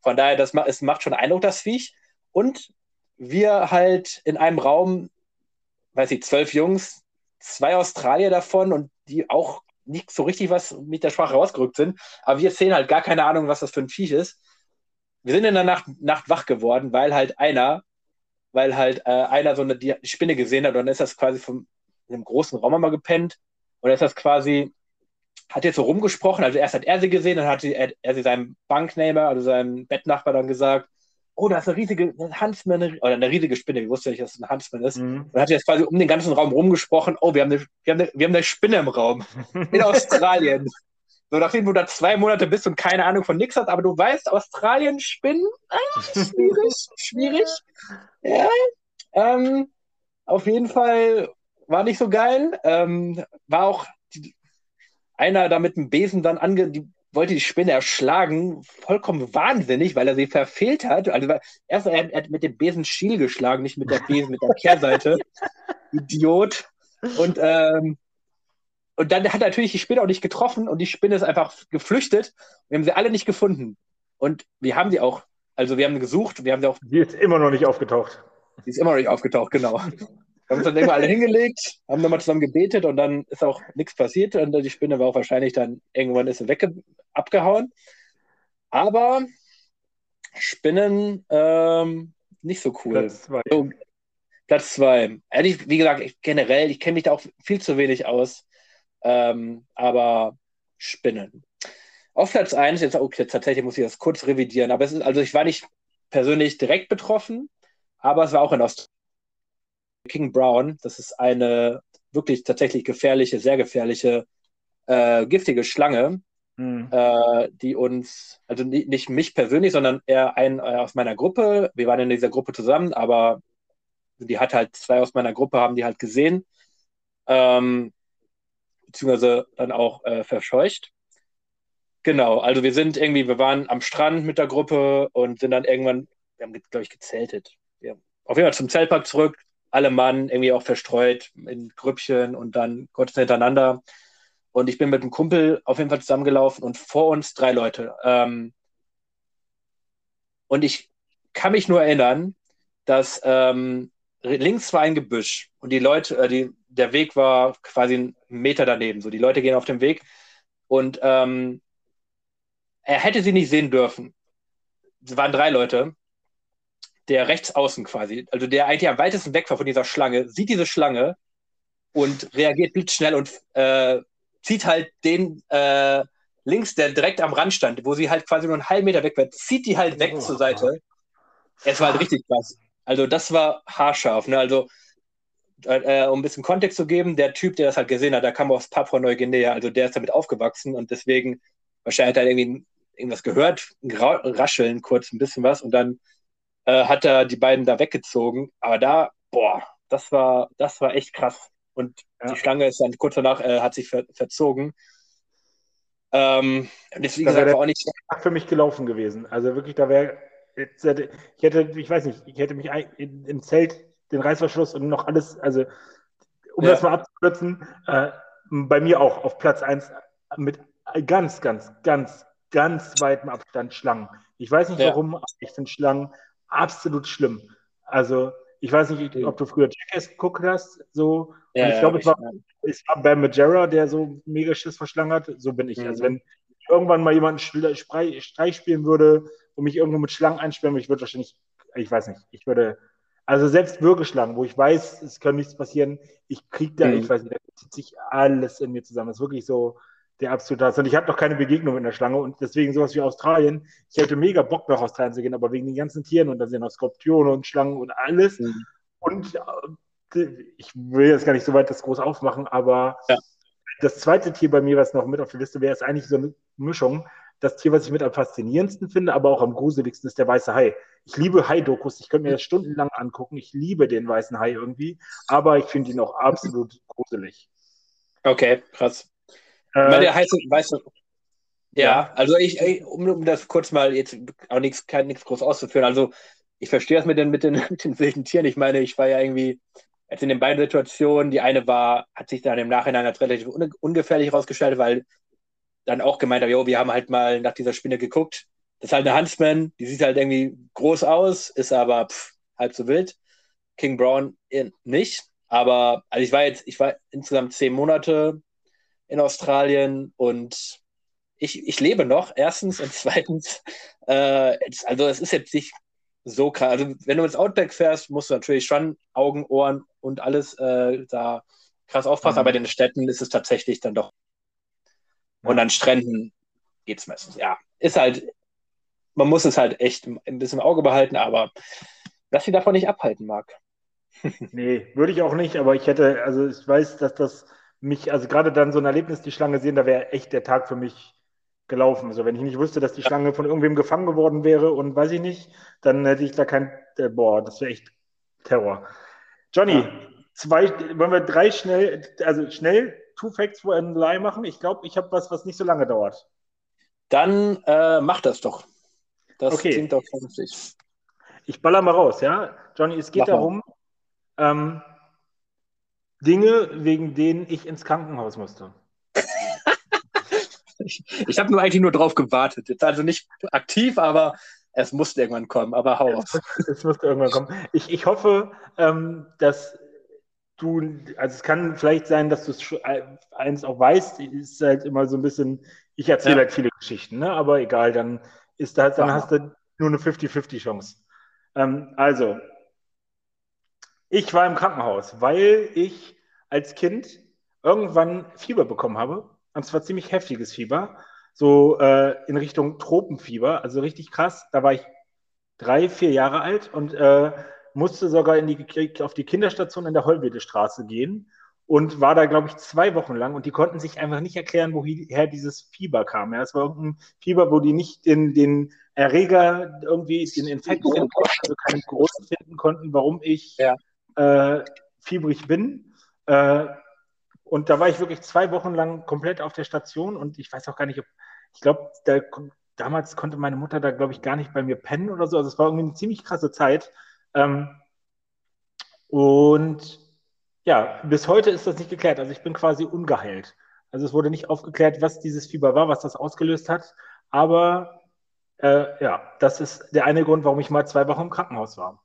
Von daher, das es macht schon Eindruck, das Viech. Und wir halt in einem Raum, weiß ich, zwölf Jungs, zwei Australier davon und die auch nicht so richtig was mit der Sprache rausgerückt sind. Aber wir erzählen halt gar keine Ahnung, was das für ein Viech ist. Wir sind in der Nacht, Nacht wach geworden, weil halt einer, weil halt äh, einer so eine die Spinne gesehen hat und dann ist das quasi von einem großen Raum einmal gepennt und dann ist das quasi hat jetzt so rumgesprochen, also erst hat er sie gesehen, dann hat sie, er, er sie seinem Banknehmer, also seinem Bettnachbar dann gesagt, oh, da ist eine riesige Huntsman, oder eine riesige Spinne, ich wusste nicht, dass es ein Huntsman ist. Mhm. Und hat jetzt quasi um den ganzen Raum rumgesprochen, oh, wir haben eine, wir haben eine, wir haben eine Spinne im Raum. In Australien. so, nachdem du da zwei Monate bist und keine Ahnung von nichts hast, aber du weißt, Australien Spinnen, ah, schwierig, schwierig. Ja, ähm, auf jeden Fall war nicht so geil. Ähm, war auch die, einer da mit dem Besen dann ange, die, wollte die Spinne erschlagen, vollkommen wahnsinnig, weil er sie verfehlt hat. Also erst er, er hat mit dem Besen Schiel geschlagen, nicht mit der Besen, mit der Kehrseite. Idiot. Und, ähm, und dann hat natürlich die Spinne auch nicht getroffen und die Spinne ist einfach geflüchtet. Wir haben sie alle nicht gefunden. Und wir haben sie auch, also wir haben gesucht, wir haben sie auch. Die ist immer noch nicht aufgetaucht. Die ist immer noch nicht aufgetaucht, genau haben uns dann immer alle hingelegt, haben nochmal zusammen gebetet und dann ist auch nichts passiert und die Spinne war auch wahrscheinlich dann irgendwann ist sie wegge abgehauen. Aber Spinnen ähm, nicht so cool. Platz zwei. So, Platz zwei. Ehrlich, wie gesagt, ich, generell, ich kenne mich da auch viel zu wenig aus. Ähm, aber Spinnen. Auf Platz 1, jetzt, okay, tatsächlich muss ich das kurz revidieren, aber es ist, also ich war nicht persönlich direkt betroffen, aber es war auch in Australien King Brown. Das ist eine wirklich tatsächlich gefährliche, sehr gefährliche, äh, giftige Schlange, mhm. äh, die uns, also nicht, mich persönlich, sondern eher einen äh, aus meiner Gruppe. Wir waren in dieser Gruppe zusammen, aber die hat halt zwei aus meiner Gruppe haben die halt gesehen, ähm, beziehungsweise dann auch äh, verscheucht. Genau, also wir sind irgendwie, wir waren am Strand mit der Gruppe und sind dann irgendwann, wir haben, glaube ich, gezeltet. Wir, auf jeden Fall zum Zeltpark zurück, alle Mann irgendwie auch verstreut in Grüppchen und dann kurz hintereinander. Und ich bin mit einem Kumpel auf jeden Fall zusammengelaufen und vor uns drei Leute. Ähm, und ich kann mich nur erinnern, dass ähm, links war ein Gebüsch und die Leute, äh, die, der Weg war quasi einen Meter daneben. So, die Leute gehen auf dem Weg und ähm, er hätte sie nicht sehen dürfen. Es waren drei Leute der rechts außen quasi, also der eigentlich am weitesten weg war von dieser Schlange, sieht diese Schlange und reagiert blitzschnell und äh, zieht halt den äh, links, der direkt am Rand stand, wo sie halt quasi nur einen halben Meter weg war, zieht die halt weg oh, zur Seite. Es war halt richtig krass. Also das war haarscharf. Ne? Also äh, um ein bisschen Kontext zu geben, der Typ, der das halt gesehen hat, der kam aus Papua-Neuguinea, also der ist damit aufgewachsen und deswegen wahrscheinlich hat er irgendwie irgendwas gehört, ein Rascheln kurz, ein bisschen was und dann äh, hat er die beiden da weggezogen. Aber da, boah, das war, das war echt krass. Und ja. die Schlange ist dann kurz danach, äh, hat sich ver verzogen. Ähm, das, wie gesagt, war auch nicht für mich gelaufen gewesen. Also wirklich, da wäre, ich hätte, ich weiß nicht, ich hätte mich im Zelt den Reißverschluss und noch alles, also um ja. das mal abzukürzen, äh, bei mir auch auf Platz 1 mit ganz, ganz, ganz, ganz weitem Abstand Schlangen. Ich weiß nicht ja. warum, aber ich finde Schlangen absolut schlimm. Also, ich weiß nicht, ob du früher Jackass geguckt hast, so. Ja, ich glaube, es, war, es war Majera, der so mega Schiss verschlangen hat. So bin ich. Also, mhm. Also, wenn irgendwann mal jemanden Streich spielen würde und mich irgendwo mit Schlangen einsperren, ich würde wahrscheinlich, ich weiß nicht, ich würde, also selbst Würgeschlangen, wo ich weiß, es kann nichts passieren, ich kriege da, mhm. ich weiß nicht, da zieht sich alles in mir zusammen. Das ist wirklich so, der absolute Hass. Und ich habe noch keine Begegnung mit einer Schlange und deswegen sowas wie Australien. Ich hätte mega Bock nach Australien zu gehen, aber wegen den ganzen Tieren und da sind noch Skorpione und Schlangen und alles. Mhm. Und äh, ich will jetzt gar nicht so weit das groß aufmachen, aber ja. das zweite Tier bei mir, was noch mit auf der Liste wäre, ist eigentlich so eine Mischung. Das Tier, was ich mit am faszinierendsten finde, aber auch am gruseligsten, ist der weiße Hai. Ich liebe Hai-Dokus. Ich könnte mir das stundenlang angucken. Ich liebe den weißen Hai irgendwie, aber ich finde ihn auch absolut gruselig. Okay, krass. Äh, der heißt, weißt du, ja, also ich, um, um das kurz mal jetzt auch nichts nichts groß auszuführen, also ich verstehe das mit den, mit, den, mit den wilden Tieren. Ich meine, ich war ja irgendwie jetzt in den beiden Situationen, die eine war, hat sich dann im Nachhinein als relativ ungefährlich herausgestellt, weil dann auch gemeint habe, jo, wir haben halt mal nach dieser Spinne geguckt. Das ist halt eine Huntsman, die sieht halt irgendwie groß aus, ist aber pff, halb so wild. King Brown nicht. Aber also ich war jetzt, ich war insgesamt zehn Monate in Australien und ich, ich lebe noch, erstens und zweitens, äh, also es ist jetzt nicht so krass. Also wenn du ins Outback fährst, musst du natürlich schon Augen, Ohren und alles äh, da krass aufpassen, mhm. aber in den Städten ist es tatsächlich dann doch. Und an Stränden geht es meistens. Ja, ist halt, man muss es halt echt ein bisschen im Auge behalten, aber dass sie davon nicht abhalten mag. nee, würde ich auch nicht, aber ich hätte, also ich weiß, dass das mich, also gerade dann so ein Erlebnis, die Schlange sehen, da wäre echt der Tag für mich gelaufen. Also wenn ich nicht wüsste, dass die Schlange von irgendwem gefangen geworden wäre und weiß ich nicht, dann hätte ich da kein, äh, boah, das wäre echt Terror. Johnny, ja. zwei, wollen wir drei schnell, also schnell Two Facts for and Lie machen? Ich glaube, ich habe was, was nicht so lange dauert. Dann äh, mach das doch. Das okay. klingt doch vernünftig. Ich baller mal raus, ja? Johnny, es geht mach darum, ähm, Dinge, wegen denen ich ins Krankenhaus musste. ich, ich habe nur eigentlich nur drauf gewartet. Jetzt also nicht aktiv, aber es musste irgendwann kommen. Aber hau auf. Es, musste irgendwann kommen. Ich, ich hoffe, ähm, dass du, also es kann vielleicht sein, dass du es eins auch weißt, ist halt immer so ein bisschen, ich erzähle ja. halt viele Geschichten, ne? aber egal, dann ist da, dann hast du nur eine 50-50 Chance. Ähm, also, ich war im Krankenhaus, weil ich als Kind irgendwann Fieber bekommen habe und zwar ziemlich heftiges Fieber, so äh, in Richtung Tropenfieber, also richtig krass. Da war ich drei, vier Jahre alt und äh, musste sogar in die, auf die Kinderstation in der Hollwedestraße gehen und war da, glaube ich, zwei Wochen lang und die konnten sich einfach nicht erklären, woher dieses Fieber kam. Ja, es war irgendein Fieber, wo die nicht den, den Erreger irgendwie, den Infekt finden konnten, also keinen Grund finden konnten, warum ich ja. Äh, fiebrig bin. Äh, und da war ich wirklich zwei Wochen lang komplett auf der Station und ich weiß auch gar nicht, ob, ich glaube, da, damals konnte meine Mutter da, glaube ich, gar nicht bei mir pennen oder so. Also es war irgendwie eine ziemlich krasse Zeit. Ähm, und ja, bis heute ist das nicht geklärt. Also ich bin quasi ungeheilt. Also es wurde nicht aufgeklärt, was dieses Fieber war, was das ausgelöst hat. Aber äh, ja, das ist der eine Grund, warum ich mal zwei Wochen im Krankenhaus war.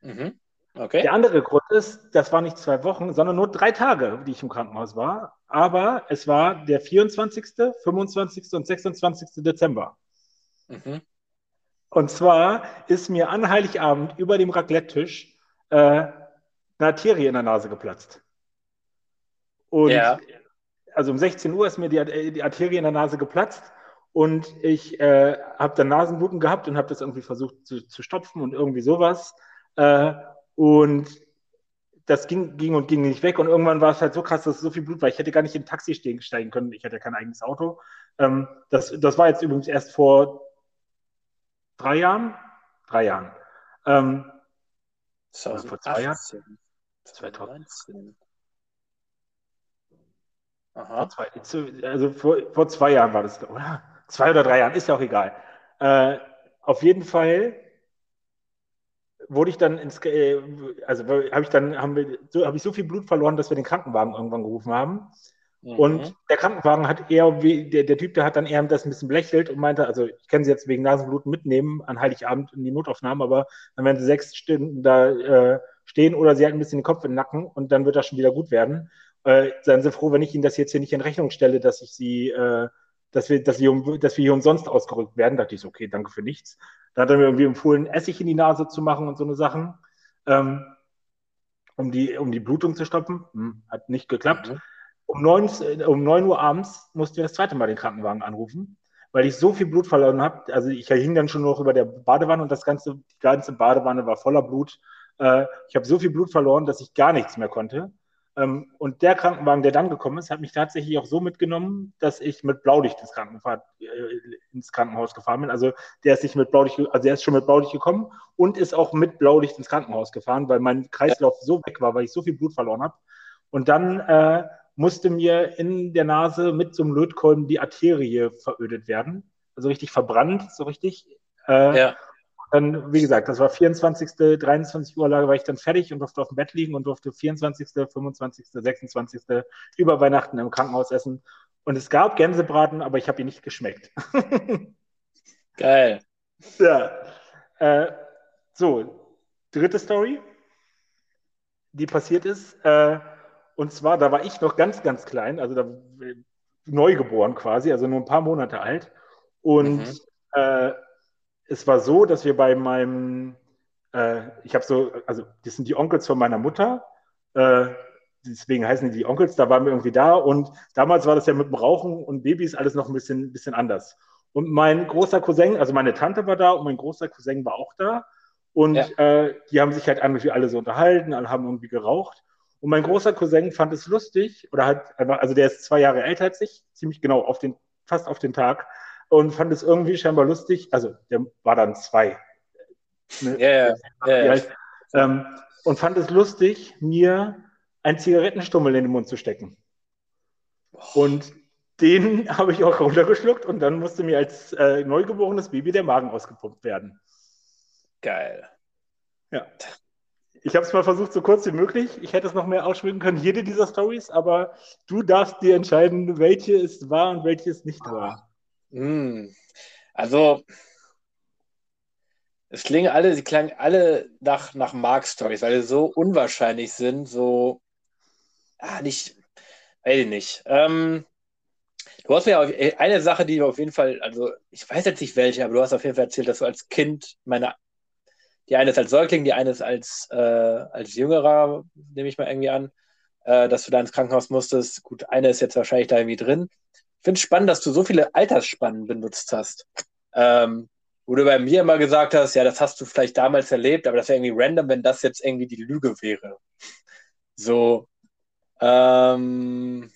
Mhm. Okay. Der andere Grund ist, das war nicht zwei Wochen, sondern nur drei Tage, die ich im Krankenhaus war. Aber es war der 24., 25. und 26. Dezember. Mhm. Und zwar ist mir an Heiligabend über dem Raclette-Tisch äh, eine Arterie in der Nase geplatzt. Und ja. also um 16 Uhr ist mir die, die Arterie in der Nase geplatzt und ich äh, habe dann Nasenbluten gehabt und habe das irgendwie versucht zu, zu, stopfen und irgendwie sowas. Äh, und das ging, ging und ging nicht weg. Und irgendwann war es halt so krass, dass so viel Blut war. Ich hätte gar nicht in ein Taxi stehen, steigen können. Ich hatte ja kein eigenes Auto. Ähm, das, das war jetzt übrigens erst vor drei Jahren. Drei Jahren. Ähm, also vor zwei Jahren? 2019. Aha. Vor zwei, also vor, vor zwei Jahren war das, oder? Zwei oder drei Jahren, ist ja auch egal. Äh, auf jeden Fall wurde ich dann ins, äh, also habe ich dann, haben wir, so, habe ich so viel Blut verloren, dass wir den Krankenwagen irgendwann gerufen haben. Mhm. Und der Krankenwagen hat eher, wie, der, der Typ, der hat dann eher das ein bisschen belächelt und meinte, also ich kann sie jetzt wegen Nasenbluten mitnehmen an Heiligabend in die Notaufnahme, aber dann werden sie sechs Stunden da äh, stehen oder sie hat ein bisschen den Kopf im Nacken und dann wird das schon wieder gut werden. Äh, seien Sie froh, wenn ich Ihnen das jetzt hier nicht in Rechnung stelle, dass ich Sie äh, dass wir, dass wir, dass wir hier umsonst ausgerückt werden. Da dachte ich so, okay, danke für nichts. Da hat er mir irgendwie empfohlen, Essig in die Nase zu machen und so eine Sachen, ähm, um, die, um die Blutung zu stoppen. Hm, hat nicht geklappt. Mhm. Um, 9, um 9 Uhr abends mussten wir das zweite Mal den Krankenwagen anrufen, weil ich so viel Blut verloren habe. Also ich hing dann schon noch über der Badewanne und das ganze, die ganze Badewanne war voller Blut. Äh, ich habe so viel Blut verloren, dass ich gar nichts mehr konnte. Ähm, und der Krankenwagen, der dann gekommen ist, hat mich tatsächlich auch so mitgenommen, dass ich mit Blaulicht ins, äh, ins Krankenhaus gefahren bin. Also der ist nicht mit Blaulicht, also der ist schon mit Blaulicht gekommen und ist auch mit Blaulicht ins Krankenhaus gefahren, weil mein Kreislauf so weg war, weil ich so viel Blut verloren habe. Und dann äh, musste mir in der Nase mit so einem Lötkolben die Arterie verödet werden. Also richtig verbrannt, so richtig. Äh, ja. Dann, wie gesagt, das war 24., 23 Uhr Lage, war ich dann fertig und durfte auf dem Bett liegen und durfte 24., 25., 26. über Weihnachten im Krankenhaus essen. Und es gab Gänsebraten, aber ich habe ihn nicht geschmeckt. Geil. Ja. Äh, so, dritte Story, die passiert ist. Äh, und zwar, da war ich noch ganz, ganz klein, also da, neugeboren quasi, also nur ein paar Monate alt. Und mhm. Es war so, dass wir bei meinem, äh, ich habe so, also das sind die Onkels von meiner Mutter, äh, deswegen heißen die die Onkels, da waren wir irgendwie da und damals war das ja mit dem Rauchen und Babys alles noch ein bisschen, bisschen anders. Und mein großer Cousin, also meine Tante war da und mein großer Cousin war auch da. Und ja. äh, die haben sich halt irgendwie alle so unterhalten, alle haben irgendwie geraucht. Und mein großer Cousin fand es lustig, oder hat einfach, also der ist zwei Jahre älter als ich, ziemlich genau auf den, fast auf den Tag und fand es irgendwie scheinbar lustig. Also der war dann zwei. Ne? Ja, ja, ja. Ähm, und fand es lustig, mir einen Zigarettenstummel in den Mund zu stecken. Und den habe ich auch runtergeschluckt und dann musste mir als äh, neugeborenes Baby der Magen ausgepumpt werden. Geil. Ja. Ich habe es mal versucht, so kurz wie möglich. Ich hätte es noch mehr ausschmücken können, jede dieser Stories, aber du darfst dir entscheiden, welche es war und welche es nicht war. Hm. Also, es klingen alle, sie klangen alle nach, nach Mark-Stories, weil sie so unwahrscheinlich sind, so, ah, nicht, weiß ich nicht. Ähm, du hast mir eine Sache, die auf jeden Fall, also, ich weiß jetzt nicht welche, aber du hast auf jeden Fall erzählt, dass du als Kind, meine, die eine ist als Säugling, die eine ist als, äh, als Jüngerer, nehme ich mal irgendwie an, äh, dass du da ins Krankenhaus musstest. Gut, eine ist jetzt wahrscheinlich da irgendwie drin. Ich finde es spannend, dass du so viele Altersspannen benutzt hast. Ähm, wo du bei mir immer gesagt hast, ja, das hast du vielleicht damals erlebt, aber das wäre irgendwie random, wenn das jetzt irgendwie die Lüge wäre. So, ähm,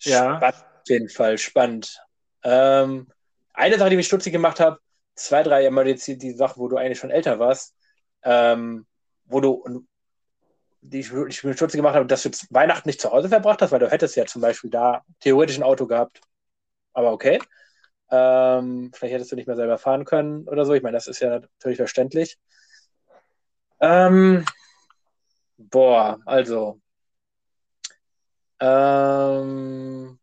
ja. Spannend, auf jeden Fall spannend. Ähm, eine Sache, die mich stutzig gemacht hat, zwei, drei Jahre die, die Sache, wo du eigentlich schon älter warst, ähm, wo du, die ich, ich mir stutzig gemacht habe, dass du Weihnachten nicht zu Hause verbracht hast, weil du hättest ja zum Beispiel da theoretisch ein Auto gehabt, aber okay. Ähm, vielleicht hättest du nicht mehr selber fahren können oder so. Ich meine, das ist ja natürlich verständlich. Ähm, boah, also. Ähm,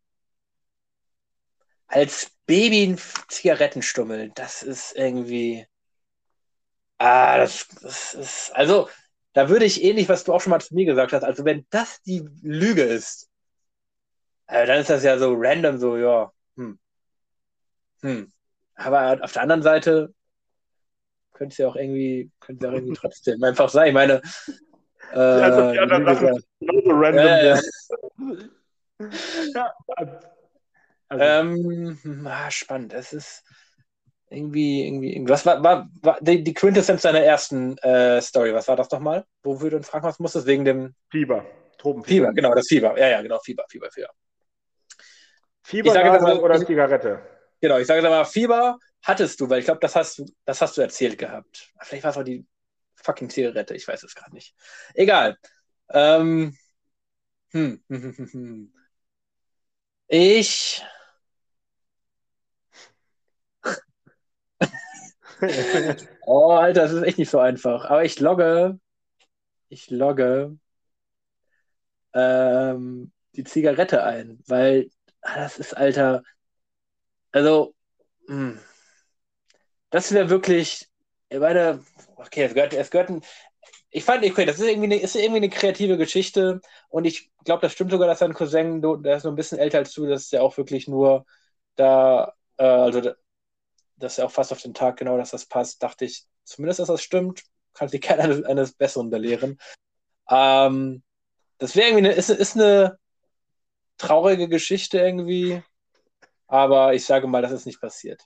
als Baby ein Zigarettenstummel, das ist irgendwie. Ah, das, das ist. Also, da würde ich ähnlich, was du auch schon mal zu mir gesagt hast, also wenn das die Lüge ist, äh, dann ist das ja so random, so, ja, hm. Hm. Aber auf der anderen Seite könnte es ja auch irgendwie, könnte ja auch irgendwie trotzdem einfach sein. Ich meine, äh, also die anderen Sachen genauso random. Äh, ja. also. ähm, ah, spannend. Es ist irgendwie, irgendwie, was war, war, war die, die Quintessenz deiner ersten äh, Story? Was war das nochmal? Wofür du in Frankreich musstest? Wegen dem Fieber. Tropenfieber. Fieber, genau, das Fieber. Ja, ja, genau, Fieber, Fieber, Fieber. Fieber ich mal, oder Zigarette? Genau, ich sage mal, Fieber hattest du, weil ich glaube, das hast du, das hast du erzählt gehabt. Vielleicht war es auch die fucking Zigarette, ich weiß es gerade nicht. Egal. Ähm, hm, hm, hm, hm. Ich. oh, Alter, das ist echt nicht so einfach. Aber ich logge. Ich logge ähm, die Zigarette ein, weil das ist, Alter, also, mh, hm, das wäre wirklich, ich meine, okay, es gehört, es gehört ein, ich fand, okay, das ist irgendwie eine, ist irgendwie eine kreative Geschichte und ich glaube, das stimmt sogar, dass dein Cousin, der ist noch ein bisschen älter als du, dass der auch wirklich nur da, äh, also, dass er auch fast auf den Tag genau, dass das passt, dachte ich, zumindest, dass das stimmt, kann sich gerne eines, eines Besseren belehren. Ähm, das wäre irgendwie eine, ist, ist eine traurige Geschichte irgendwie, aber ich sage mal, das ist nicht passiert.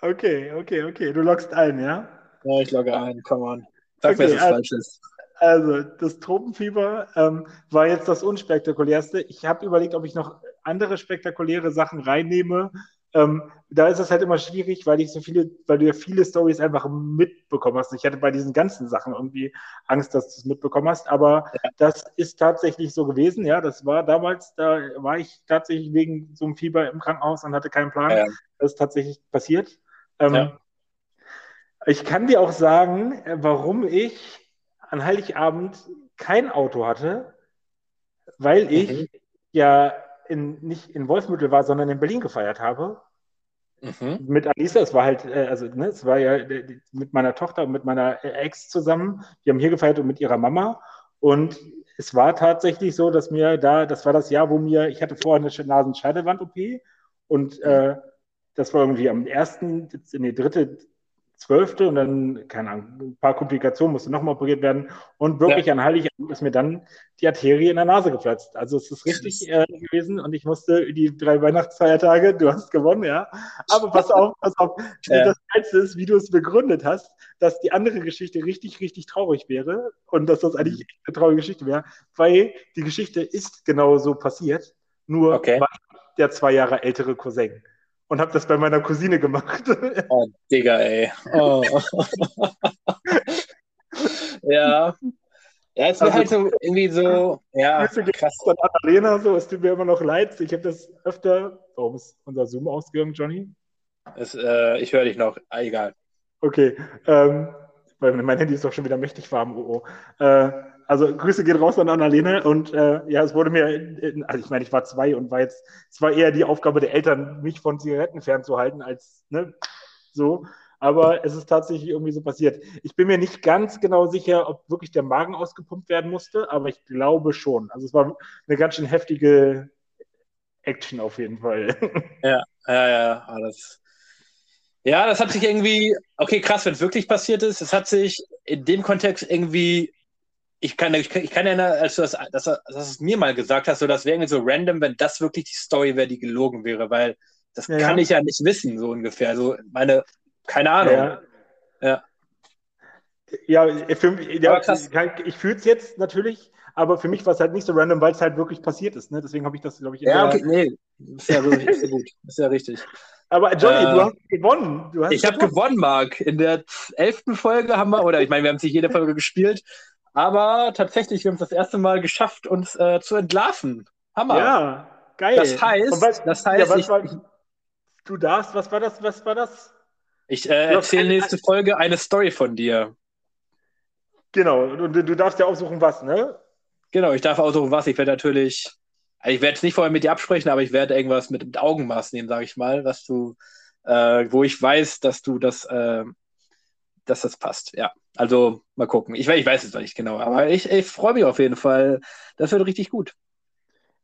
Okay, okay, okay. Du loggst ein, ja? Ja, ich logge ein, come on. Sag okay, mir, dass es also, falsch ist. Also, das Tropenfieber ähm, war jetzt das unspektakulärste. Ich habe überlegt, ob ich noch andere spektakuläre Sachen reinnehme. Ähm, da ist es halt immer schwierig, weil ich so viele, weil du ja viele Stories einfach mitbekommen hast. Ich hatte bei diesen ganzen Sachen irgendwie Angst, dass du es mitbekommen hast, aber ja. das ist tatsächlich so gewesen. Ja, das war damals, da war ich tatsächlich wegen so einem Fieber im Krankenhaus und hatte keinen Plan. Ja. Das ist tatsächlich passiert. Ähm, ja. Ich kann dir auch sagen, warum ich an Heiligabend kein Auto hatte, weil ich mhm. ja in, nicht in Wolfsmittel war, sondern in Berlin gefeiert habe. Mhm. Mit Alisa, es war halt, äh, also ne, es war ja äh, mit meiner Tochter und mit meiner Ex zusammen. Die haben hier gefeiert und mit ihrer Mama. Und es war tatsächlich so, dass mir da, das war das Jahr, wo mir, ich hatte vorher eine Nasenscheidewand-OP und äh, das war irgendwie am ersten, nee, dritte zwölfte und dann, keine Ahnung, ein paar Komplikationen musste nochmal operiert werden und wirklich ja. an Heiligabend ist mir dann die Arterie in der Nase geplatzt. Also es ist richtig äh, gewesen und ich musste die drei Weihnachtsfeiertage, du hast gewonnen, ja. Aber pass auf, pass auf. Ja. Das Geilste ist, wie du es begründet hast, dass die andere Geschichte richtig, richtig traurig wäre und dass das eigentlich mhm. eine traurige Geschichte wäre, weil die Geschichte ist genau so passiert, nur okay. der zwei Jahre ältere Cousin und habe das bei meiner Cousine gemacht. Oh, Digga, ey. Oh. ja. Ja, es wäre also, halt so irgendwie so, ja, krass. Von Annalena, so, es tut mir immer noch leid. Ich habe das öfter, warum ist unser Zoom ausgegangen, Johnny? Es, äh, ich höre dich noch, ah, egal. Okay, ähm, weil mein Handy ist doch schon wieder mächtig warm, oh, oh. Äh, also Grüße gehen raus an Annalena und äh, ja, es wurde mir, also ich meine, ich war zwei und war jetzt, es war eher die Aufgabe der Eltern, mich von Zigaretten fernzuhalten, als ne, so. Aber es ist tatsächlich irgendwie so passiert. Ich bin mir nicht ganz genau sicher, ob wirklich der Magen ausgepumpt werden musste, aber ich glaube schon. Also es war eine ganz schön heftige Action auf jeden Fall. Ja, ja, ja, alles. Ja, das hat sich irgendwie, okay, krass, wenn es wirklich passiert ist, es hat sich in dem Kontext irgendwie ich kann, ich kann, ich kann erinnern, als du das, das, das es mir mal gesagt hast, so das wäre irgendwie so random, wenn das wirklich die Story wäre, die gelogen wäre, weil das ja. kann ich ja nicht wissen, so ungefähr. Also meine, keine Ahnung. Ja. Ja, ja, für, ja ich, ich fühle es jetzt natürlich, aber für mich war es halt nicht so random, weil es halt wirklich passiert ist. Ne? Deswegen habe ich das, glaube ich, Ja, okay, nee, ist ja, wirklich, ist ja gut. Ist ja richtig. Aber Johnny, äh, du hast gewonnen. Du hast ich habe gewonnen, Marc. In der elften Folge haben wir, oder ich meine, wir haben sich jede Folge gespielt, aber tatsächlich, wir haben es das erste Mal geschafft, uns äh, zu entlarven. Hammer. Ja, geil. Das heißt, was, das heißt ja, ich, war, du darfst, was war das? Was war das? Ich äh, erzähle nächste Folge eine Story von dir. Genau, und du, du darfst ja aussuchen, was, ne? Genau, ich darf aussuchen, was. Ich werde natürlich, also ich werde es nicht vorher mit dir absprechen, aber ich werde irgendwas mit, mit Augenmaß nehmen, sage ich mal, was du, äh, wo ich weiß, dass du das, äh, dass das passt, ja. Also mal gucken. Ich, ich weiß es noch nicht genau, aber ich, ich freue mich auf jeden Fall. Das wird richtig gut.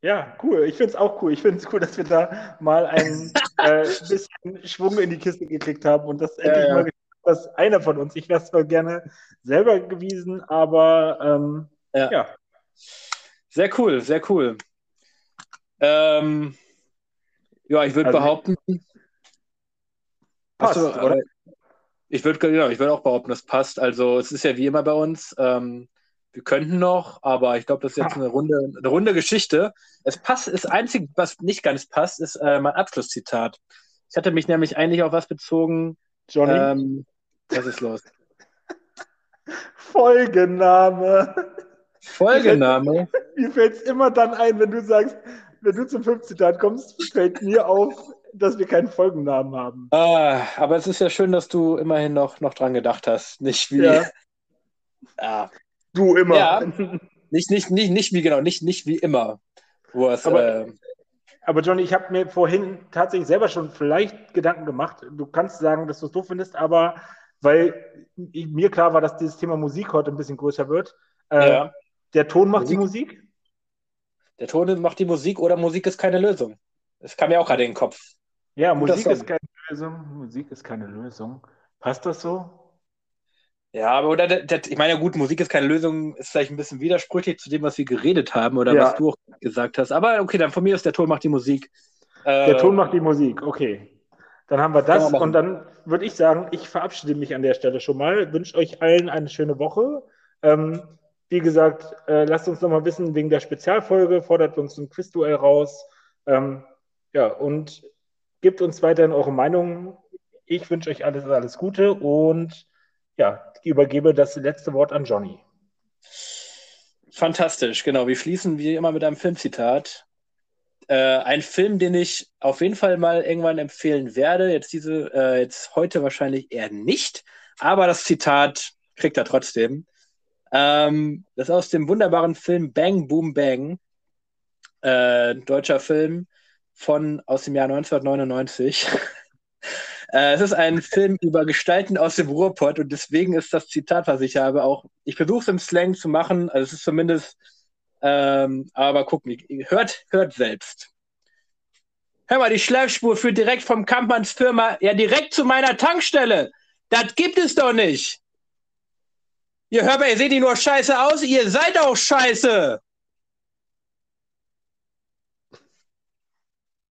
Ja, cool. Ich finde es auch cool. Ich finde es cool, dass wir da mal ein äh, bisschen Schwung in die Kiste gekriegt haben und das endlich ja, mal geschafft, dass einer von uns, ich wäre es zwar gerne selber gewesen, aber ähm, ja. ja. Sehr cool, sehr cool. Ähm, ja, ich würde also, behaupten. Passt, du, oder? Ich würde ja, würd auch behaupten, das passt. Also es ist ja wie immer bei uns. Ähm, wir könnten noch, aber ich glaube, das ist jetzt eine runde, eine runde Geschichte. Es passt, das Einzige, was nicht ganz passt, ist äh, mein Abschlusszitat. Ich hatte mich nämlich eigentlich auf was bezogen. Johnny? Ähm, was ist los? Folgename. Folgename? Mir fällt es immer dann ein, wenn du sagst, wenn du zum 5 Zitat kommst, fällt mir auf, dass wir keinen Folgennamen haben. Ah, aber es ist ja schön, dass du immerhin noch, noch dran gedacht hast. Nicht wie. Ja. ah. Du immer. Ja, nicht, nicht, nicht, nicht wie genau, nicht, nicht wie immer. Es, aber, äh, aber Johnny, ich habe mir vorhin tatsächlich selber schon vielleicht Gedanken gemacht. Du kannst sagen, dass du es doof findest, aber weil mir klar war, dass dieses Thema Musik heute ein bisschen größer wird. Äh, ja. Der Ton macht Musik. die Musik. Der Ton macht die Musik oder Musik ist keine Lösung. Das kam mir auch gerade in den Kopf. Ja, Musik ist keine Lösung. Musik ist keine Lösung. Passt das so? Ja, aber oder der, der, ich meine, gut, Musik ist keine Lösung, ist vielleicht ein bisschen widersprüchlich zu dem, was wir geredet haben oder ja. was du auch gesagt hast. Aber okay, dann von mir ist der Ton macht die Musik. Der äh, Ton macht die Musik, okay. Dann haben wir das wir und dann würde ich sagen, ich verabschiede mich an der Stelle schon mal, wünsche euch allen eine schöne Woche. Ähm, wie gesagt, äh, lasst uns nochmal wissen wegen der Spezialfolge, fordert uns ein Quizduell raus. Ähm, ja, und gebt uns weiterhin eure Meinung. Ich wünsche euch alles, alles Gute und ja, übergebe das letzte Wort an Johnny. Fantastisch, genau. Wir schließen wie immer mit einem Filmzitat. Äh, ein Film, den ich auf jeden Fall mal irgendwann empfehlen werde. Jetzt diese, äh, jetzt heute wahrscheinlich eher nicht, aber das Zitat kriegt er trotzdem. Ähm, das ist aus dem wunderbaren Film Bang Boom Bang, äh, deutscher Film von aus dem Jahr 1999. äh, es ist ein Film über Gestalten aus dem Ruhrpott und deswegen ist das Zitat, was ich habe, auch, ich versuche es im Slang zu machen, also es ist zumindest, ähm, aber gucken, hört, hört selbst. Hör mal, die Schleifspur führt direkt vom Kampmanns Firma ja direkt zu meiner Tankstelle. Das gibt es doch nicht. Ihr hört mal, ihr seht die nur scheiße aus, ihr seid auch scheiße.